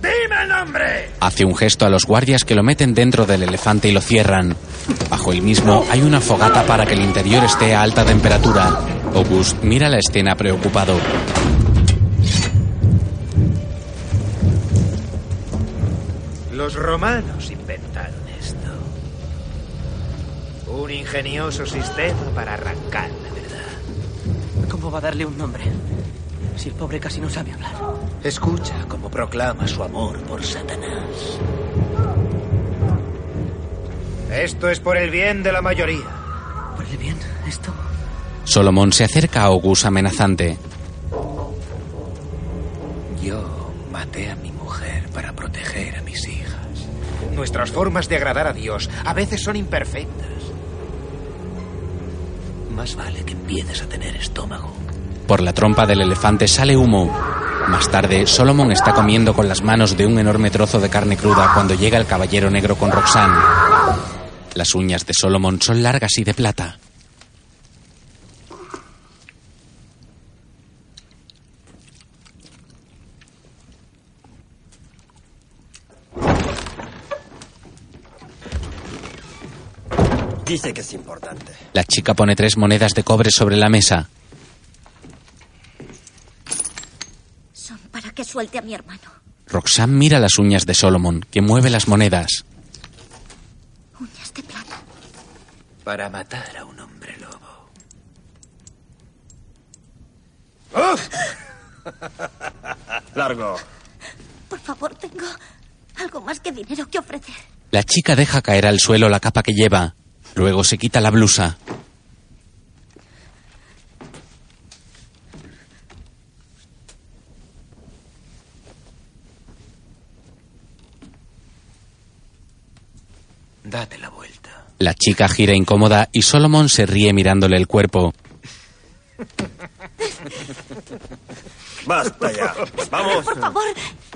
¡Dime el nombre! Hace un gesto a los guardias que lo meten dentro del elefante y lo cierran. Bajo el mismo hay una fogata para que el interior esté a alta temperatura. August mira la escena preocupado. Los romanos inventaron Un ingenioso sistema para arrancar la verdad. ¿Cómo va a darle un nombre? Si el pobre casi no sabe hablar. Escucha cómo proclama su amor por Satanás. Esto es por el bien de la mayoría. ¿Por el bien? ¿Esto? Solomon se acerca a August amenazante. Yo maté a mi mujer para proteger a mis hijas. Nuestras formas de agradar a Dios a veces son imperfectas. Más vale que empieces a tener estómago. Por la trompa del elefante sale humo. Más tarde, Solomon está comiendo con las manos de un enorme trozo de carne cruda cuando llega el caballero negro con Roxanne. Las uñas de Solomon son largas y de plata. Dice que es importante. La chica pone tres monedas de cobre sobre la mesa. Son para que suelte a mi hermano. Roxanne mira las uñas de Solomon, que mueve las monedas. Uñas de plata. Para matar a un hombre lobo. Largo. Por favor, tengo algo más que dinero que ofrecer. La chica deja caer al suelo la capa que lleva. Luego se quita la blusa. Date la vuelta. La chica gira incómoda y Solomon se ríe mirándole el cuerpo. Basta ya. Vamos. Por favor,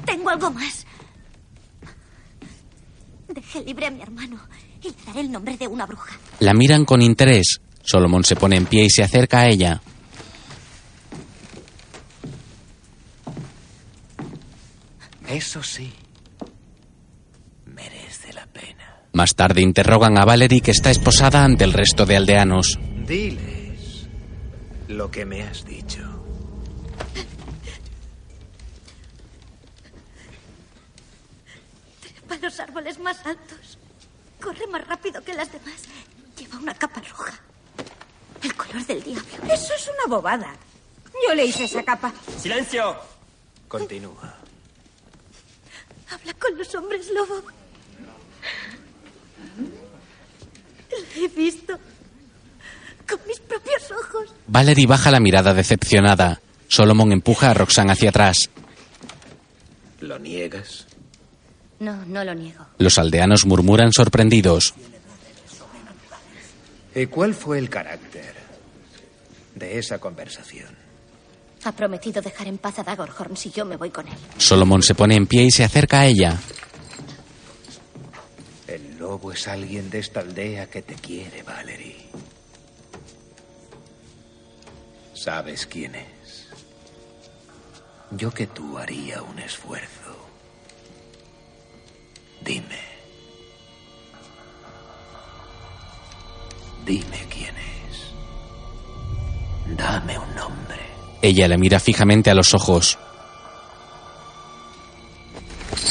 tengo algo más. Deje libre a mi hermano y le daré el nombre de una bruja. La miran con interés. Solomon se pone en pie y se acerca a ella. Eso sí. Merece la pena. Más tarde interrogan a Valerie que está esposada ante el resto de aldeanos. Diles lo que me has dicho. Trepa los árboles más altos. Corre más rápido que las demás. Lleva una capa roja. El color del diablo. Eso es una bobada. Yo le hice esa capa. ¡Silencio! Continúa. Habla con los hombres lobo. Lo he visto. Con mis propios ojos. Valerie baja la mirada decepcionada. Solomon empuja a Roxanne hacia atrás. ¿Lo niegas? No, no lo niego. Los aldeanos murmuran sorprendidos. ¿Y cuál fue el carácter de esa conversación? Ha prometido dejar en paz a Dagorhorn si yo me voy con él. Solomon se pone en pie y se acerca a ella. El lobo es alguien de esta aldea que te quiere, Valerie. ¿Sabes quién es? Yo que tú haría un esfuerzo. Dime. Dime quién es. Dame un nombre. Ella le mira fijamente a los ojos.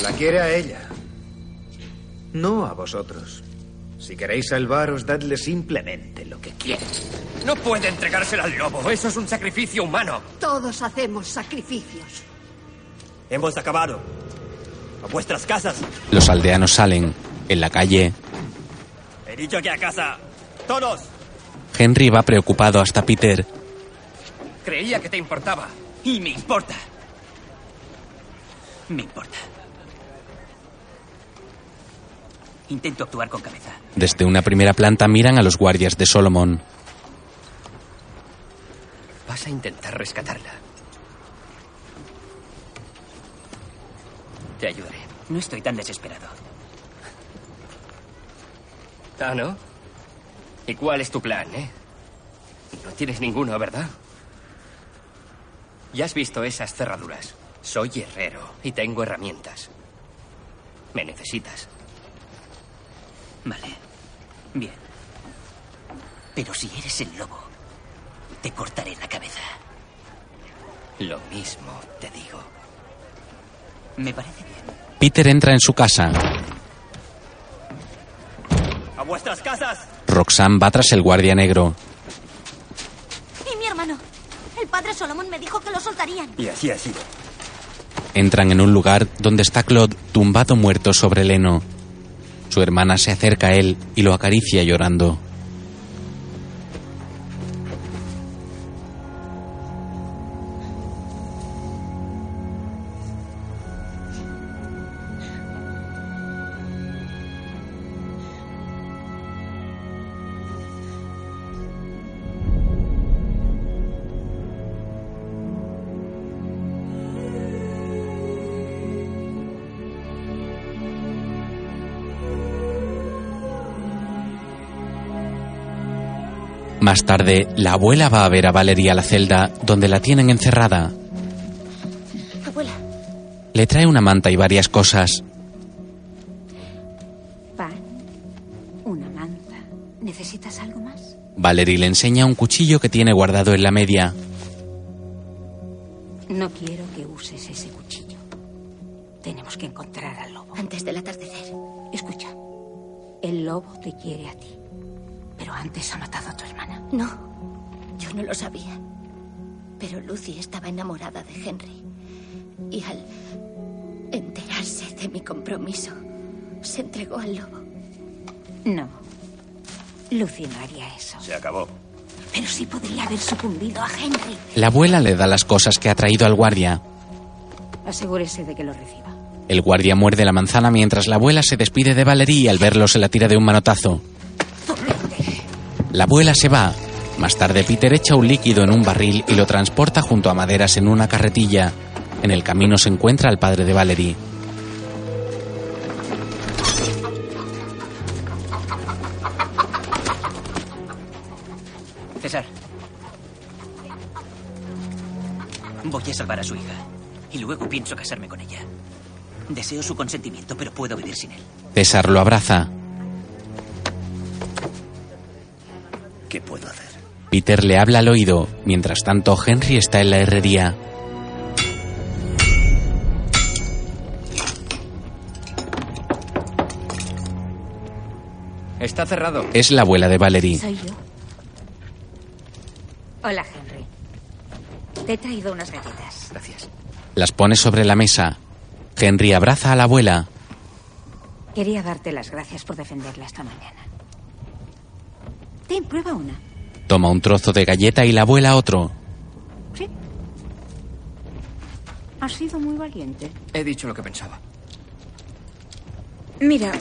La quiere a ella. No a vosotros. Si queréis salvaros, dadle simplemente lo que quiere. No puede entregársela al lobo. Eso es un sacrificio humano. Todos hacemos sacrificios. Hemos acabado. A vuestras casas. Los aldeanos salen. En la calle, He dicho que a casa. Todos. Henry va preocupado hasta Peter. Creía que te importaba. Y me importa. Me importa. Intento actuar con cabeza. Desde una primera planta miran a los guardias de Solomon. Vas a intentar rescatarla. Te ayudaré. No estoy tan desesperado. Ah, ¿no? ¿Y cuál es tu plan, eh? No tienes ninguno, ¿verdad? Ya has visto esas cerraduras. Soy herrero y tengo herramientas. Me necesitas. Vale. Bien. Pero si eres el lobo, te cortaré la cabeza. Lo mismo te digo. Me parece bien. Peter entra en su casa. A vuestras casas. Roxanne va tras el guardia negro. Y mi hermano. El padre Solomon me dijo que lo soltarían. Y así ha sido. Entran en un lugar donde está Claude tumbado muerto sobre el heno. Su hermana se acerca a él y lo acaricia llorando. Más tarde, la abuela va a ver a Valerie a la celda donde la tienen encerrada. Abuela, Le trae una manta y varias cosas. Pan. Una manta. ¿Necesitas algo más? Valerie le enseña un cuchillo que tiene guardado en la media. No quiero que uses ese cuchillo. Tenemos que encontrar al lobo. antes del atardecer. Escucha. El lobo te quiere a ti. Pero antes ha matado a tu. No, yo no lo sabía. Pero Lucy estaba enamorada de Henry. Y al enterarse de mi compromiso, se entregó al lobo. No. Lucy no haría eso. Se acabó. Pero sí podría haber sucumbido a Henry. La abuela le da las cosas que ha traído al guardia. Asegúrese de que lo reciba. El guardia muerde la manzana mientras la abuela se despide de Valerie y al verlo se la tira de un manotazo. La abuela se va. Más tarde Peter echa un líquido en un barril y lo transporta junto a maderas en una carretilla. En el camino se encuentra al padre de Valerie. César. Voy a salvar a su hija. Y luego pienso casarme con ella. Deseo su consentimiento, pero puedo vivir sin él. César lo abraza. ¿Qué puedo hacer? Peter le habla al oído. Mientras tanto, Henry está en la herrería. Está cerrado. Es la abuela de Valerie. Soy yo. Hola, Henry. Te he traído unas galletas. Gracias. Las pone sobre la mesa. Henry abraza a la abuela. Quería darte las gracias por defenderla esta mañana. Ten, prueba una. Toma un trozo de galleta y la abuela otro. Sí. Has sido muy valiente. He dicho lo que pensaba. Mira,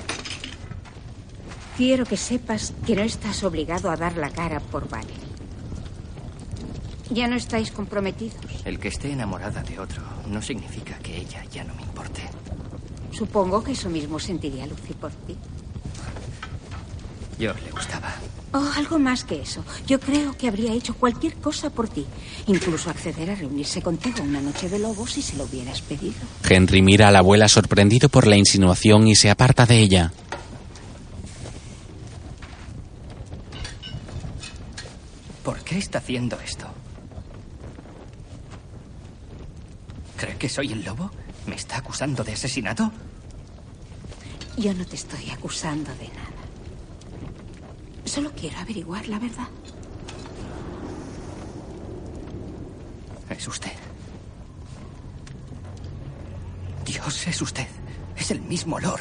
quiero que sepas que no estás obligado a dar la cara por Valerie. Ya no estáis comprometidos. El que esté enamorada de otro no significa que ella ya no me importe. Supongo que eso mismo sentiría Lucy por ti. Yo le gustaba. Oh, algo más que eso. Yo creo que habría hecho cualquier cosa por ti. Incluso acceder a reunirse contigo una noche de lobos si se lo hubieras pedido. Henry mira a la abuela sorprendido por la insinuación y se aparta de ella. ¿Por qué está haciendo esto? ¿Cree que soy el lobo? ¿Me está acusando de asesinato? Yo no te estoy acusando de nada. Solo quiero averiguar la verdad. Es usted. Dios, es usted. Es el mismo olor.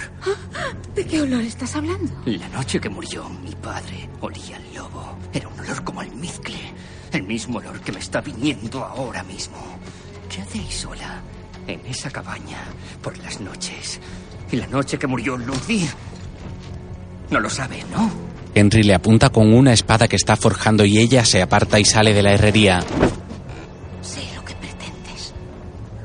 ¿De qué olor estás hablando? La noche que murió mi padre olía al lobo. Era un olor como almizcle. El mismo olor que me está viniendo ahora mismo. ¿Qué hacéis sola en esa cabaña por las noches? Y la noche que murió Lucy. No lo sabe, ¿no? Henry le apunta con una espada que está forjando y ella se aparta y sale de la herrería. Sé lo que pretendes.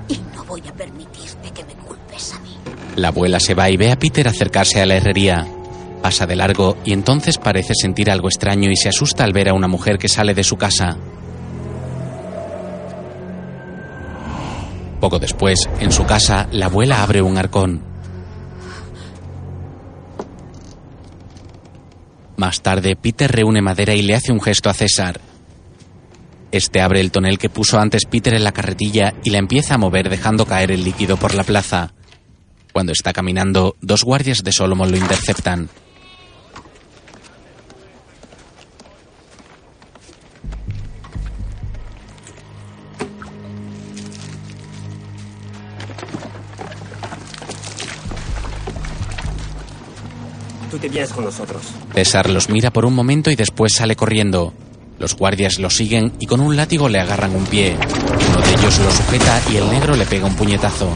Y no voy a permitirte que me culpes a mí. La abuela se va y ve a Peter acercarse a la herrería. Pasa de largo y entonces parece sentir algo extraño y se asusta al ver a una mujer que sale de su casa. Poco después, en su casa, la abuela abre un arcón. Más tarde, Peter reúne madera y le hace un gesto a César. Este abre el tonel que puso antes Peter en la carretilla y la empieza a mover dejando caer el líquido por la plaza. Cuando está caminando, dos guardias de Solomon lo interceptan. Tú te vienes con nosotros. César los mira por un momento y después sale corriendo. Los guardias lo siguen y con un látigo le agarran un pie. Uno de ellos lo sujeta y el negro le pega un puñetazo.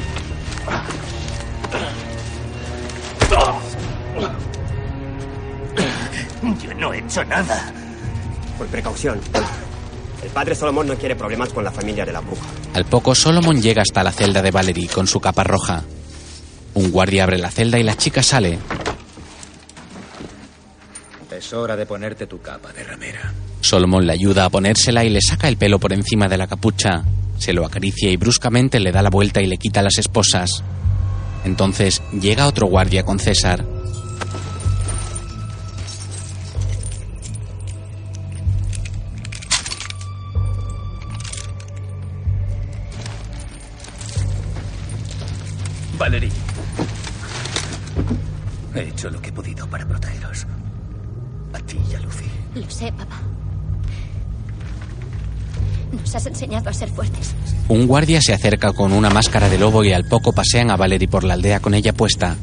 Yo no he hecho nada. Por precaución. El padre Solomon no quiere problemas con la familia de la bruja. Al poco, Solomon llega hasta la celda de Valerie con su capa roja. Un guardia abre la celda y la chica sale. Es hora de ponerte tu capa de ramera. Solomon le ayuda a ponérsela y le saca el pelo por encima de la capucha. Se lo acaricia y bruscamente le da la vuelta y le quita las esposas. Entonces llega otro guardia con César. Guardia se acerca con una máscara de lobo y al poco pasean a Valerie por la aldea con ella puesta.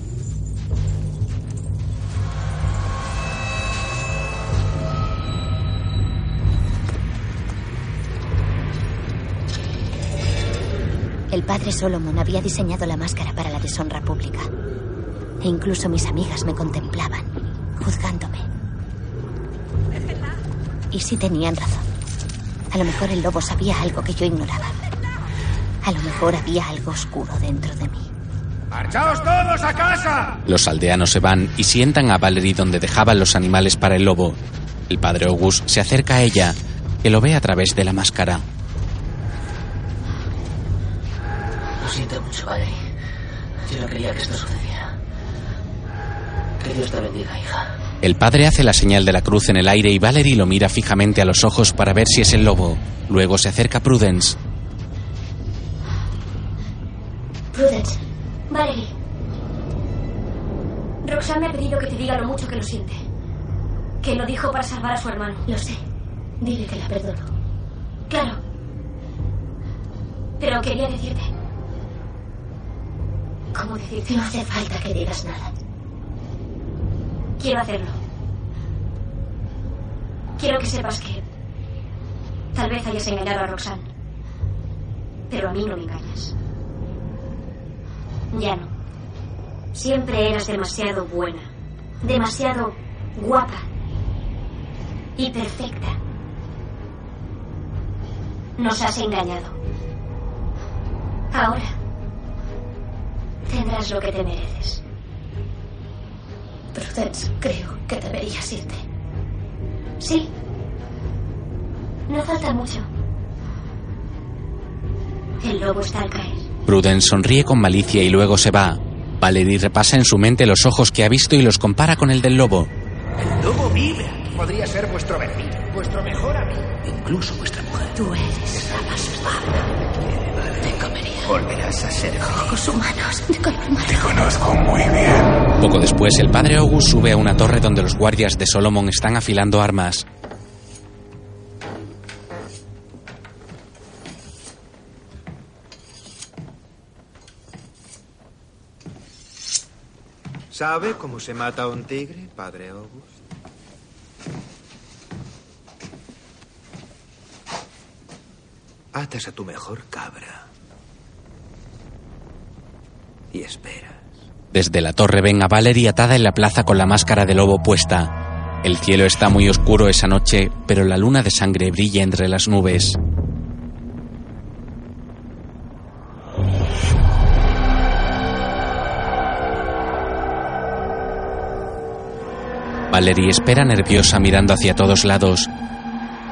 El padre Solomon había diseñado la máscara para la deshonra pública. E incluso mis amigas me contemplaban, juzgándome. Y sí tenían razón. A lo mejor el lobo sabía algo que yo ignoraba. A lo mejor había algo oscuro dentro de mí. ¡Marchaos todos a casa! Los aldeanos se van y sientan a Valerie donde dejaban los animales para el lobo. El padre August se acerca a ella, que lo ve a través de la máscara. Lo siento mucho, Valerie. Yo no quería que esto sucediera. Que Dios te bendiga, hija. El padre hace la señal de la cruz en el aire y Valerie lo mira fijamente a los ojos para ver si es el lobo. Luego se acerca a Prudence. Prudence. Valerie. Roxanne me ha pedido que te diga lo mucho que lo siente. Que lo dijo para salvar a su hermano. Lo sé. Dile que la perdono. Claro. Pero quería decirte. ¿Cómo decirte? No hace falta que digas nada. Quiero hacerlo. Quiero que sepas que tal vez hayas engañado a Roxanne. Pero a mí no me engañas. Ya no. Siempre eras demasiado buena. Demasiado guapa. Y perfecta. Nos has engañado. Ahora tendrás lo que te mereces. Prudence, creo que deberías irte. Sí. No falta mucho. El lobo está al caer. Prudence sonríe con malicia y luego se va. Valerie repasa en su mente los ojos que ha visto y los compara con el del lobo. El lobo vive aquí. Podría ser vuestro vecino, vuestro mejor amigo. Incluso vuestra mujer. Tú eres la más guapa. Te comería. Volverás a ser Ojos humanos de color marrón. Te conozco muy bien. Poco después, el padre August sube a una torre donde los guardias de Solomon están afilando armas. ¿Sabe cómo se mata un tigre, padre August? Atas a tu mejor cabra. Y esperas. Desde la torre ven a Valerie atada en la plaza con la máscara de lobo puesta. El cielo está muy oscuro esa noche, pero la luna de sangre brilla entre las nubes. Valerie espera nerviosa mirando hacia todos lados.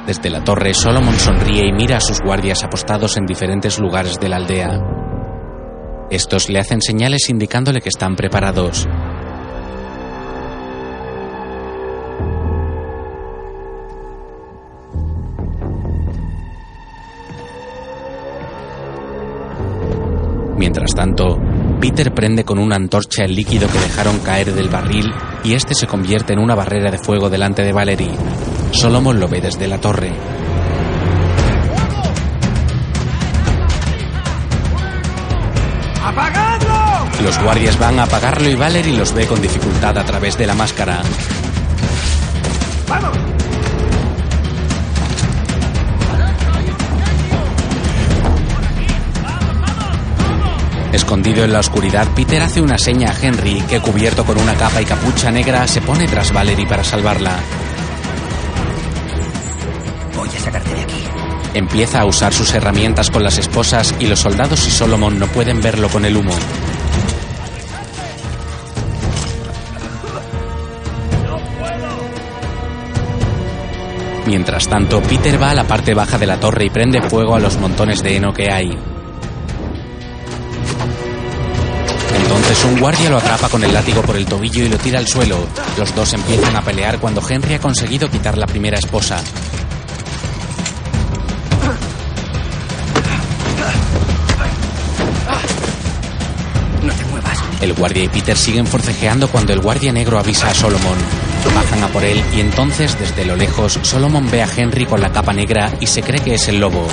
Desde la torre, Solomon sonríe y mira a sus guardias apostados en diferentes lugares de la aldea. Estos le hacen señales indicándole que están preparados. Mientras tanto, Peter prende con una antorcha el líquido que dejaron caer del barril y este se convierte en una barrera de fuego delante de Valerie. Solomon lo ve desde la torre. ¡Apagadlo! Los guardias van a apagarlo y Valerie los ve con dificultad a través de la máscara. ¡Vamos! Escondido en la oscuridad, Peter hace una seña a Henry que, cubierto con una capa y capucha negra, se pone tras Valerie para salvarla. Voy a sacarte de aquí. Empieza a usar sus herramientas con las esposas y los soldados y Solomon no pueden verlo con el humo. Mientras tanto, Peter va a la parte baja de la torre y prende fuego a los montones de heno que hay. Entonces un guardia lo atrapa con el látigo por el tobillo y lo tira al suelo. Los dos empiezan a pelear cuando Henry ha conseguido quitar la primera esposa. No te muevas. El guardia y Peter siguen forcejeando cuando el guardia negro avisa a Solomon. Bajan a por él y entonces, desde lo lejos, Solomon ve a Henry con la capa negra y se cree que es el lobo.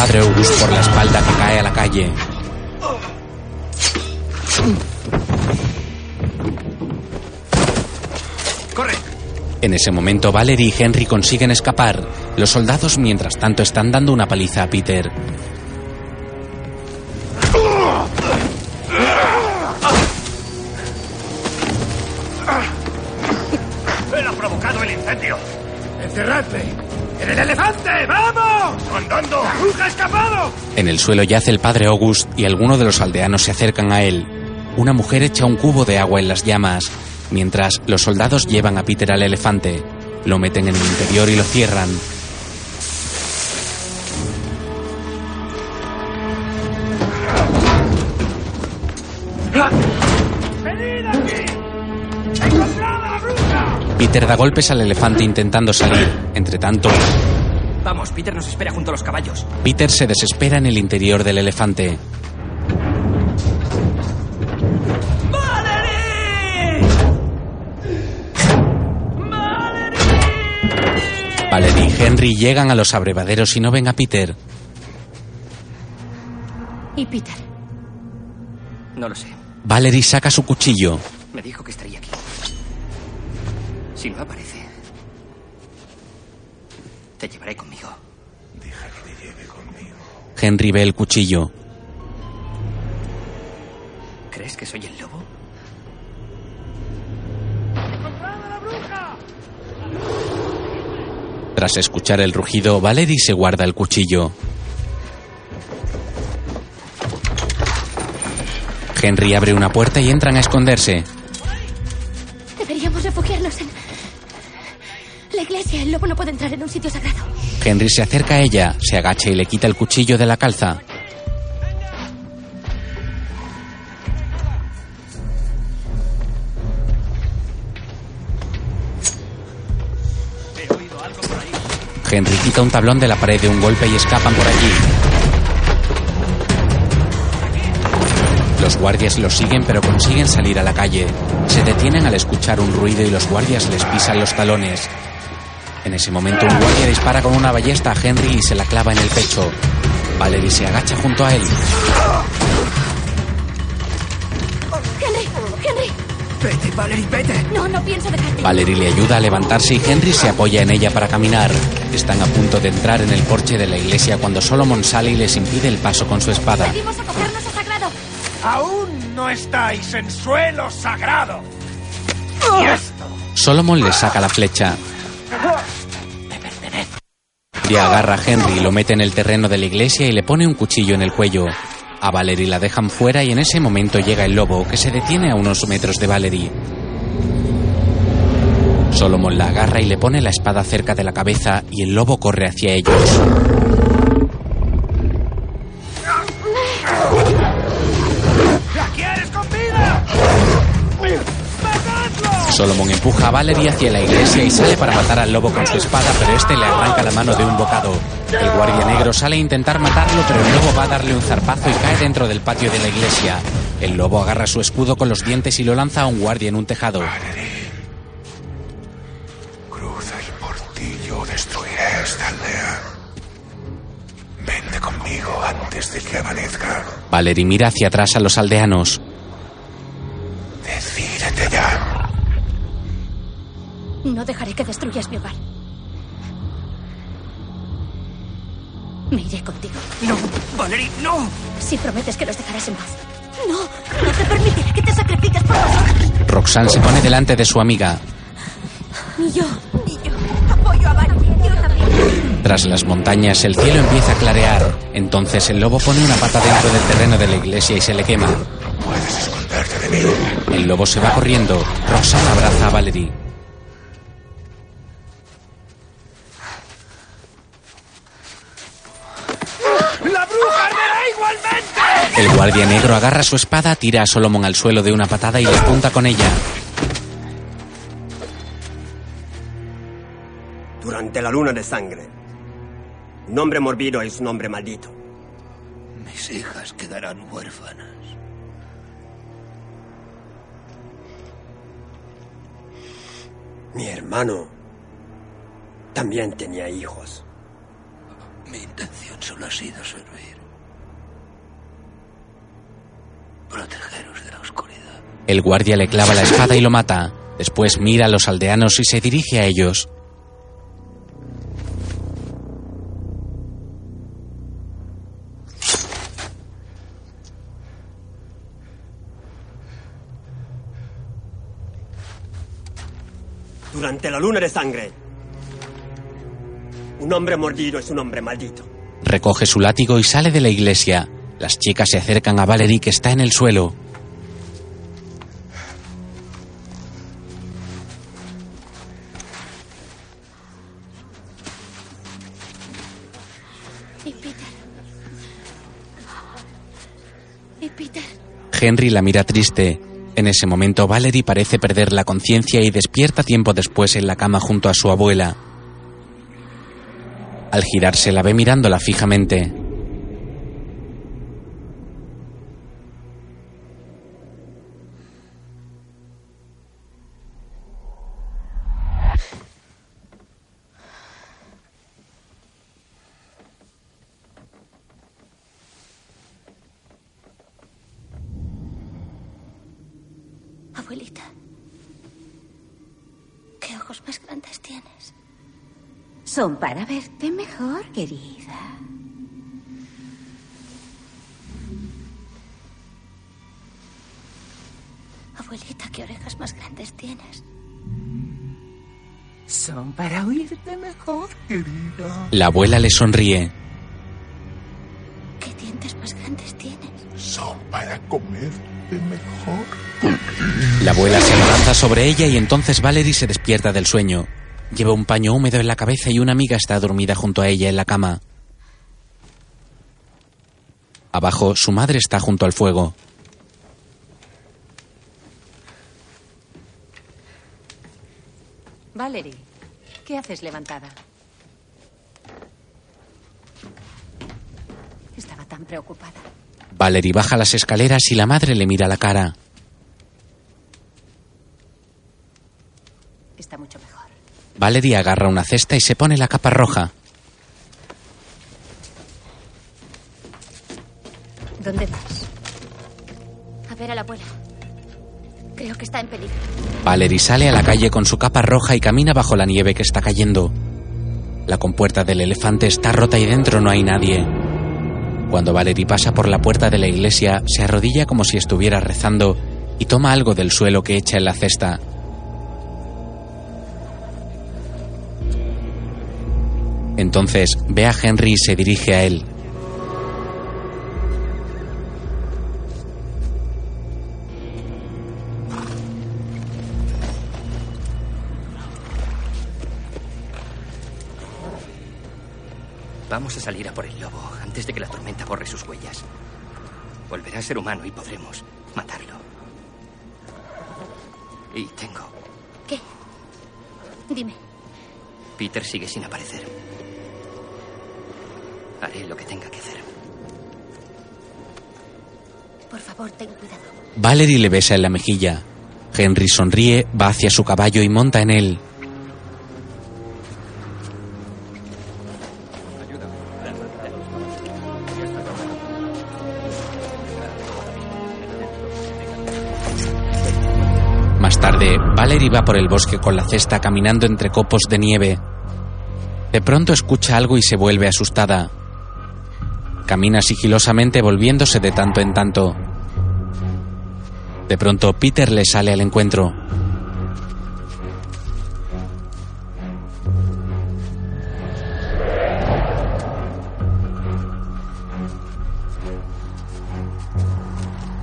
Padre August por la espalda que cae a la calle. ¡Corre! En ese momento, Valerie y Henry consiguen escapar. Los soldados, mientras tanto, están dando una paliza a Peter. Yace el padre August y algunos de los aldeanos se acercan a él. Una mujer echa un cubo de agua en las llamas, mientras los soldados llevan a Peter al elefante. Lo meten en el interior y lo cierran. Peter da golpes al elefante intentando salir. Entre tanto, Vamos, Peter nos espera junto a los caballos. Peter se desespera en el interior del elefante. Valerie y Henry llegan a los abrevaderos y no ven a Peter. ¿Y Peter? No lo sé. Valerie saca su cuchillo. Henry ve el cuchillo. ¿Crees que soy el lobo? Tras escuchar el rugido, Valerie se guarda el cuchillo. Henry abre una puerta y entran a esconderse. La iglesia. El lobo no puede entrar en un sitio sagrado. Henry se acerca a ella, se agacha y le quita el cuchillo de la calza. Henry quita un tablón de la pared de un golpe y escapan por allí. Los guardias los siguen pero consiguen salir a la calle. Se detienen al escuchar un ruido y los guardias les pisan los talones. En ese momento un guardia dispara con una ballesta a Henry y se la clava en el pecho. Valerie se agacha junto a él. Henry, Henry. Vete, Valerie, vete. No, no pienso dejarte. Valerie le ayuda a levantarse y Henry se apoya en ella para caminar. Están a punto de entrar en el porche de la iglesia cuando Solomon sale y les impide el paso con su espada. Venimos a cogernos a sagrado. Aún no estáis en suelo sagrado. Y esto Solomon le saca la flecha. Y agarra a Henry, lo mete en el terreno de la iglesia y le pone un cuchillo en el cuello. A Valerie la dejan fuera y en ese momento llega el lobo, que se detiene a unos metros de Valerie. Solomon la agarra y le pone la espada cerca de la cabeza y el lobo corre hacia ellos. Solomon empuja a Valerie hacia la iglesia y sale para matar al lobo con su espada, pero este le arranca la mano de un bocado. El guardia negro sale a intentar matarlo, pero el lobo va a darle un zarpazo y cae dentro del patio de la iglesia. El lobo agarra su escudo con los dientes y lo lanza a un guardia en un tejado. Cruza el portillo o destruiré esta aldea. Vente conmigo antes de que amanezca. Valerie mira hacia atrás a los aldeanos. Dejaré que destruyas mi hogar. Me iré contigo. No, Valerie, no. Si prometes que los dejarás en paz. No, no te permitiré que te sacrifiques por nosotros. Roxanne se pone delante de su amiga. Ni yo, ni yo. Apoyo a Valerie. Yo también. Tras las montañas, el cielo empieza a clarear. Entonces el lobo pone una pata dentro del terreno de la iglesia y se le quema. Puedes esconderte de mí. El lobo se va corriendo. Roxanne abraza a Valerie. El guardia negro agarra su espada, tira a Solomon al suelo de una patada y le apunta con ella. Durante la luna de sangre, un hombre morbido es un hombre maldito. Mis hijas quedarán huérfanas. Mi hermano también tenía hijos. Mi intención solo ha sido servir. El guardia le clava la espada y lo mata. Después mira a los aldeanos y se dirige a ellos. Durante la luna de sangre, un hombre mordido es un hombre maldito. Recoge su látigo y sale de la iglesia. Las chicas se acercan a Valerie que está en el suelo. Henry la mira triste. En ese momento Valerie parece perder la conciencia y despierta tiempo después en la cama junto a su abuela. Al girarse la ve mirándola fijamente. Abuelita. ¿Qué ojos más grandes tienes? Son para verte mejor, querida. Abuelita, ¿qué orejas más grandes tienes? Son para oírte mejor, querida. La abuela le sonríe. ¿Qué dientes más grandes tienes? Son para comerte mejor. La abuela se abalanza sobre ella y entonces Valerie se despierta del sueño. Lleva un paño húmedo en la cabeza y una amiga está dormida junto a ella en la cama. Abajo, su madre está junto al fuego. Valerie, ¿qué haces levantada? Estaba tan preocupada. Valerie baja las escaleras y la madre le mira la cara. Está mucho mejor. Valerie agarra una cesta y se pone la capa roja. ¿Dónde vas? A ver a la abuela. Creo que está en peligro. Valerie sale a la calle con su capa roja y camina bajo la nieve que está cayendo. La compuerta del elefante está rota y dentro no hay nadie. Cuando Valerie pasa por la puerta de la iglesia, se arrodilla como si estuviera rezando y toma algo del suelo que echa en la cesta. Entonces ve a Henry y se dirige a él. Vamos a salir a por el lobo antes de que la tormenta borre sus huellas. Volverá a ser humano y podremos matarlo. Y tengo. ¿Qué? Dime. Peter sigue sin aparecer. Haré lo que tenga que hacer. Por favor, ten cuidado. Valerie le besa en la mejilla. Henry sonríe, va hacia su caballo y monta en él. Más tarde, Valerie va por el bosque con la cesta caminando entre copos de nieve. De pronto escucha algo y se vuelve asustada. Camina sigilosamente volviéndose de tanto en tanto. De pronto Peter le sale al encuentro.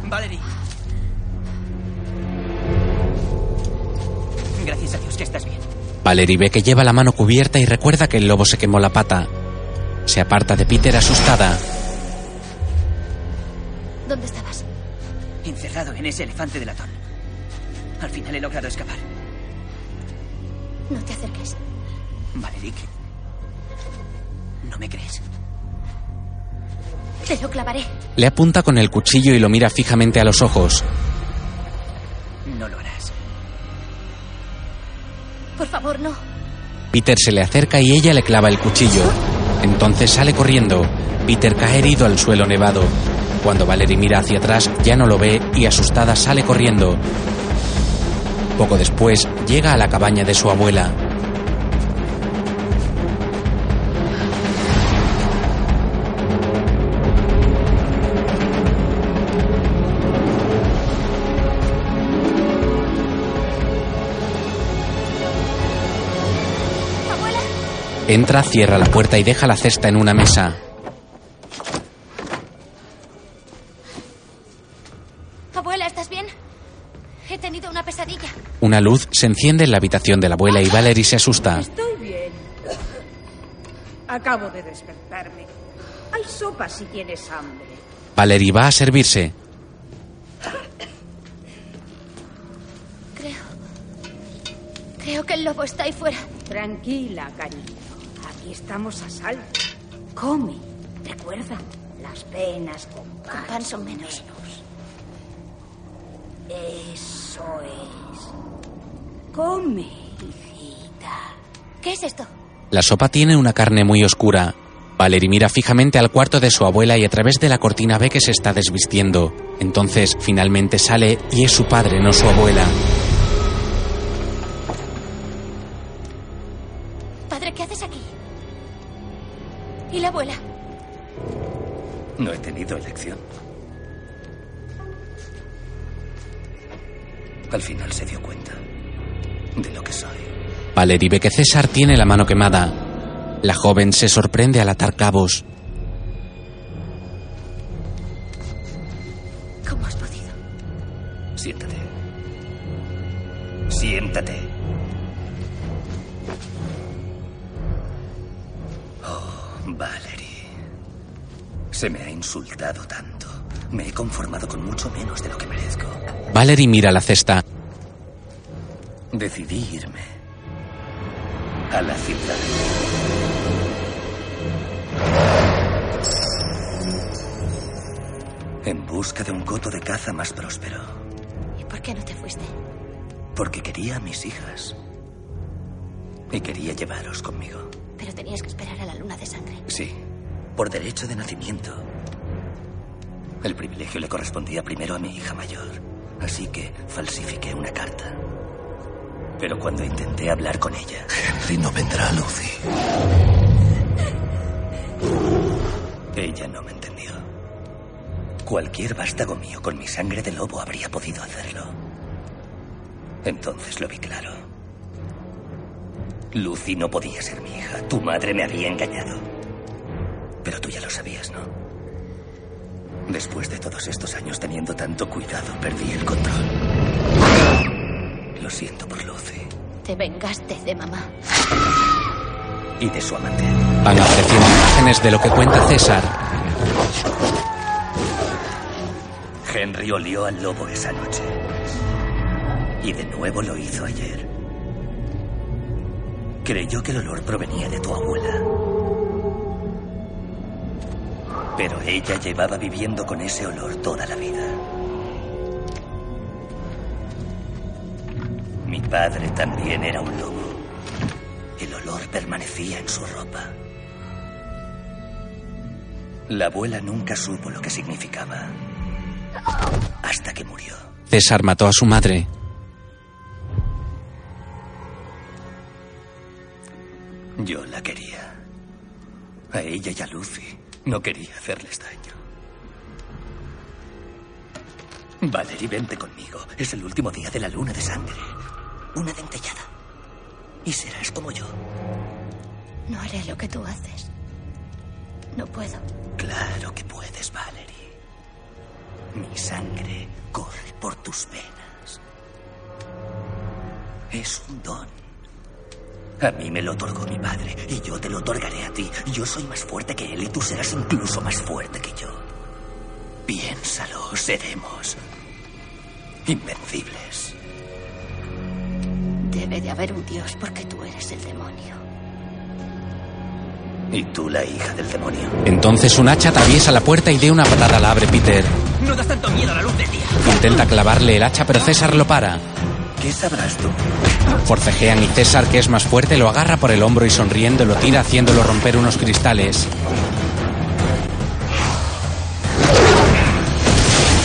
Valerie. Gracias a Dios que estás bien. Valerie ve que lleva la mano cubierta y recuerda que el lobo se quemó la pata. Se aparta de Peter asustada. ¿Dónde estabas? Encerrado en ese elefante de latón. Al final he logrado escapar. No te acerques. Valerie, ¿no me crees? Te lo clavaré. Le apunta con el cuchillo y lo mira fijamente a los ojos. No lo harás. Por favor, no. Peter se le acerca y ella le clava el cuchillo. Entonces sale corriendo. Peter cae herido al suelo nevado. Cuando Valerie mira hacia atrás ya no lo ve y asustada sale corriendo. Poco después llega a la cabaña de su abuela. Entra, cierra la puerta y deja la cesta en una mesa. Abuela, ¿estás bien? He tenido una pesadilla. Una luz se enciende en la habitación de la abuela y Valerie se asusta. Estoy bien. Acabo de despertarme. Hay sopa si tienes hambre. Valerie va a servirse. Creo. Creo que el lobo está ahí fuera. Tranquila, cariño. Aquí estamos a salvo. Come. Recuerda, las penas con pan, Con pan son menos. Eso es. Come, hijita. ¿Qué es esto? La sopa tiene una carne muy oscura. Valerie mira fijamente al cuarto de su abuela y a través de la cortina ve que se está desvistiendo. Entonces, finalmente sale y es su padre, no su abuela. Al final se dio cuenta de lo que soy. Valerie ve que César tiene la mano quemada. La joven se sorprende al atar cabos. ¿Cómo has podido? Siéntate. Siéntate. Oh, Valerie. Se me ha insultado tanto. Me he conformado con Valerie mira la cesta. Decidí irme a la ciudad. En busca de un coto de caza más próspero. ¿Y por qué no te fuiste? Porque quería a mis hijas. Y quería llevaros conmigo. Pero tenías que esperar a la luna de sangre. Sí, por derecho de nacimiento. El privilegio le correspondía primero a mi hija mayor. Así que falsifiqué una carta. Pero cuando intenté hablar con ella... Henry no vendrá, Lucy. Ella no me entendió. Cualquier vástago mío con mi sangre de lobo habría podido hacerlo. Entonces lo vi claro. Lucy no podía ser mi hija. Tu madre me había engañado. Pero tú ya lo sabías, ¿no? Después de todos estos años teniendo tanto cuidado, perdí el control. Lo siento por Lucy Te vengaste de mamá. y de su amante. Van apareciendo imágenes de lo que cuenta César. Henry olió al lobo esa noche. Y de nuevo lo hizo ayer. Creyó que el olor provenía de tu abuela. Pero ella llevaba viviendo con ese olor toda la vida. Mi padre también era un lobo. El olor permanecía en su ropa. La abuela nunca supo lo que significaba. Hasta que murió. César mató a su madre. Yo la quería. A ella y a Lucy. No quería hacerles daño. Valerie, vente conmigo. Es el último día de la luna de sangre. Una dentellada. Y serás como yo. No haré lo que tú haces. No puedo. Claro que puedes, Valerie. Mi sangre corre por tus venas. Es un don. A mí me lo otorgó mi padre y yo te lo otorgaré a ti. Yo soy más fuerte que él y tú serás incluso más fuerte que yo. Piénsalo, seremos invencibles. Debe de haber un dios porque tú eres el demonio. Y tú la hija del demonio. Entonces un hacha atraviesa la puerta y de una patada la abre Peter. No das tanto miedo a la luz del día. Intenta clavarle el hacha, pero César lo para. ¿Qué sabrás tú? Forcejean y César, que es más fuerte, lo agarra por el hombro y sonriendo lo tira haciéndolo romper unos cristales.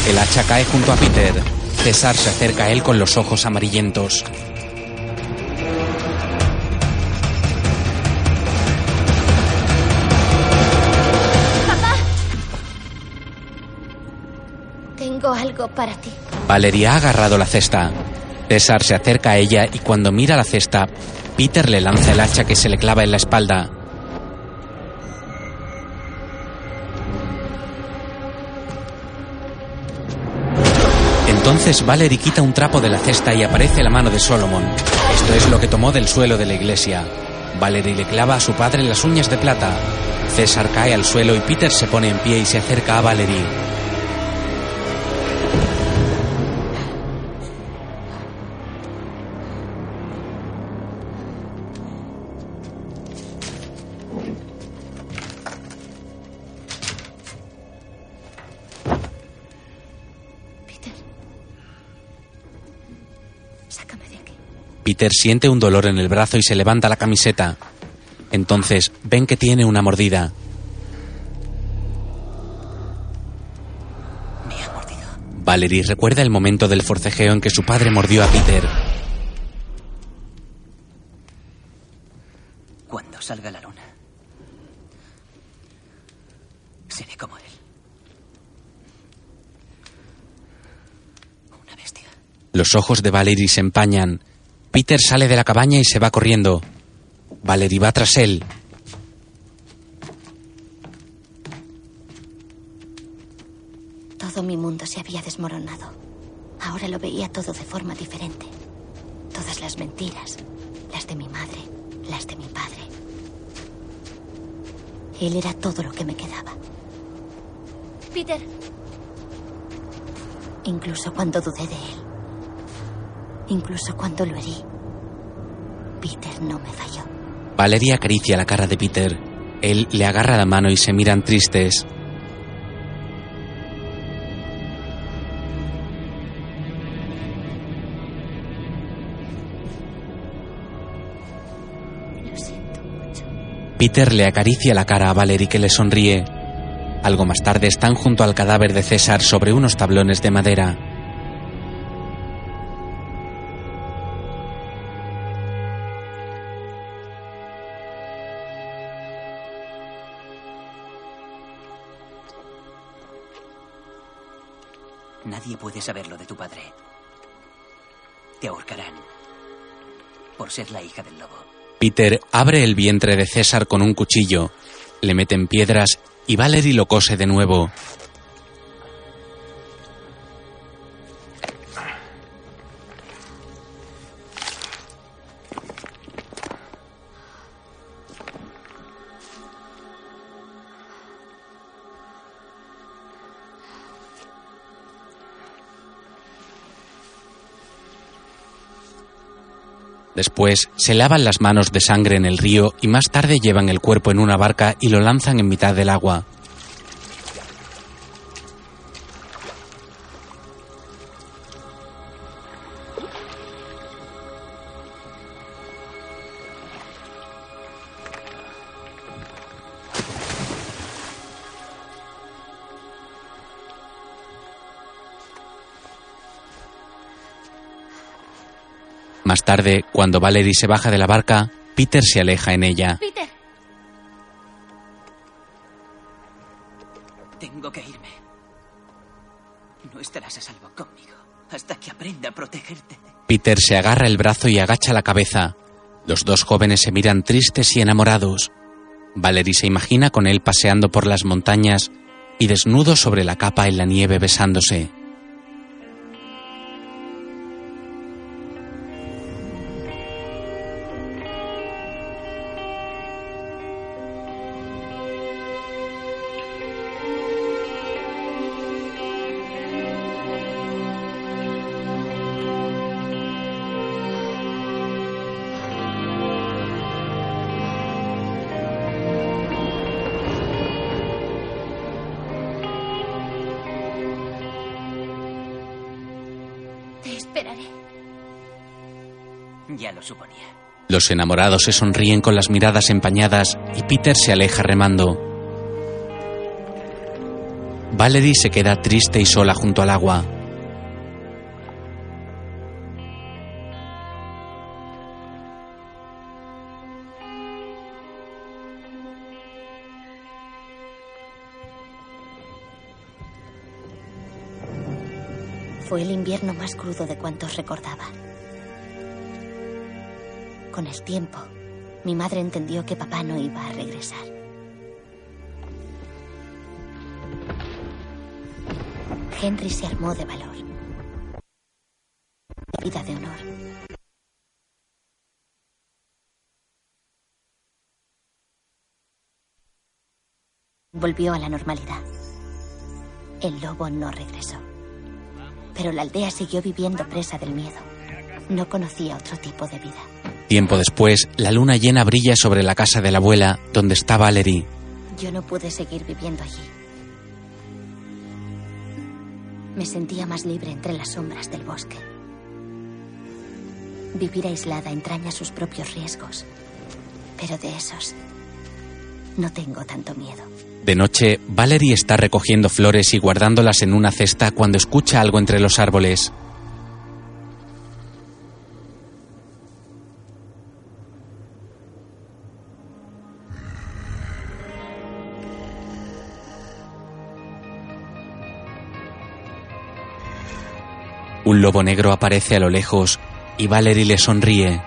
El hacha cae junto a Peter. César se acerca a él con los ojos amarillentos. ¡Papá! Tengo algo para ti. Valeria ha agarrado la cesta. César se acerca a ella y cuando mira la cesta, Peter le lanza el hacha que se le clava en la espalda. Entonces Valerie quita un trapo de la cesta y aparece la mano de Solomon. Esto es lo que tomó del suelo de la iglesia. Valerie le clava a su padre las uñas de plata. César cae al suelo y Peter se pone en pie y se acerca a Valerie. Peter siente un dolor en el brazo y se levanta la camiseta. Entonces ven que tiene una mordida. Valerie recuerda el momento del forcejeo en que su padre mordió a Peter. Cuando salga la luna, seré como él. Los ojos de Valerie se empañan. Peter sale de la cabaña y se va corriendo. Valerie va tras él. Todo mi mundo se había desmoronado. Ahora lo veía todo de forma diferente. Todas las mentiras, las de mi madre, las de mi padre. Él era todo lo que me quedaba. Peter, Incluso cuando dudé de él. Incluso cuando lo herí. Peter no me falló. Valerie acaricia la cara de Peter. Él le agarra la mano y se miran tristes. Lo siento mucho. Peter le acaricia la cara a Valerie que le sonríe. Algo más tarde están junto al cadáver de César sobre unos tablones de madera. Puede saber lo de tu padre. Te ahorcarán por ser la hija del lobo. Peter abre el vientre de César con un cuchillo, le meten piedras y Valerie lo cose de nuevo. Después se lavan las manos de sangre en el río y más tarde llevan el cuerpo en una barca y lo lanzan en mitad del agua. Más tarde, cuando Valerie se baja de la barca, Peter se aleja en ella. Peter. Tengo que irme. No estarás a salvo conmigo hasta que aprenda a protegerte. Peter se agarra el brazo y agacha la cabeza. Los dos jóvenes se miran tristes y enamorados. Valerie se imagina con él paseando por las montañas y desnudo sobre la capa en la nieve besándose. Lo suponía. Los enamorados se sonríen con las miradas empañadas y Peter se aleja remando. Valerie se queda triste y sola junto al agua. Fue el invierno más crudo de cuantos recordaba. Con el tiempo, mi madre entendió que papá no iba a regresar. Henry se armó de valor. vida de honor. Volvió a la normalidad. El lobo no regresó. Pero la aldea siguió viviendo presa del miedo. No conocía otro tipo de vida. Tiempo después, la luna llena brilla sobre la casa de la abuela, donde está Valerie. Yo no pude seguir viviendo allí. Me sentía más libre entre las sombras del bosque. Vivir aislada entraña sus propios riesgos, pero de esos no tengo tanto miedo. De noche, Valerie está recogiendo flores y guardándolas en una cesta cuando escucha algo entre los árboles. Un lobo negro aparece a lo lejos y Valerie le sonríe.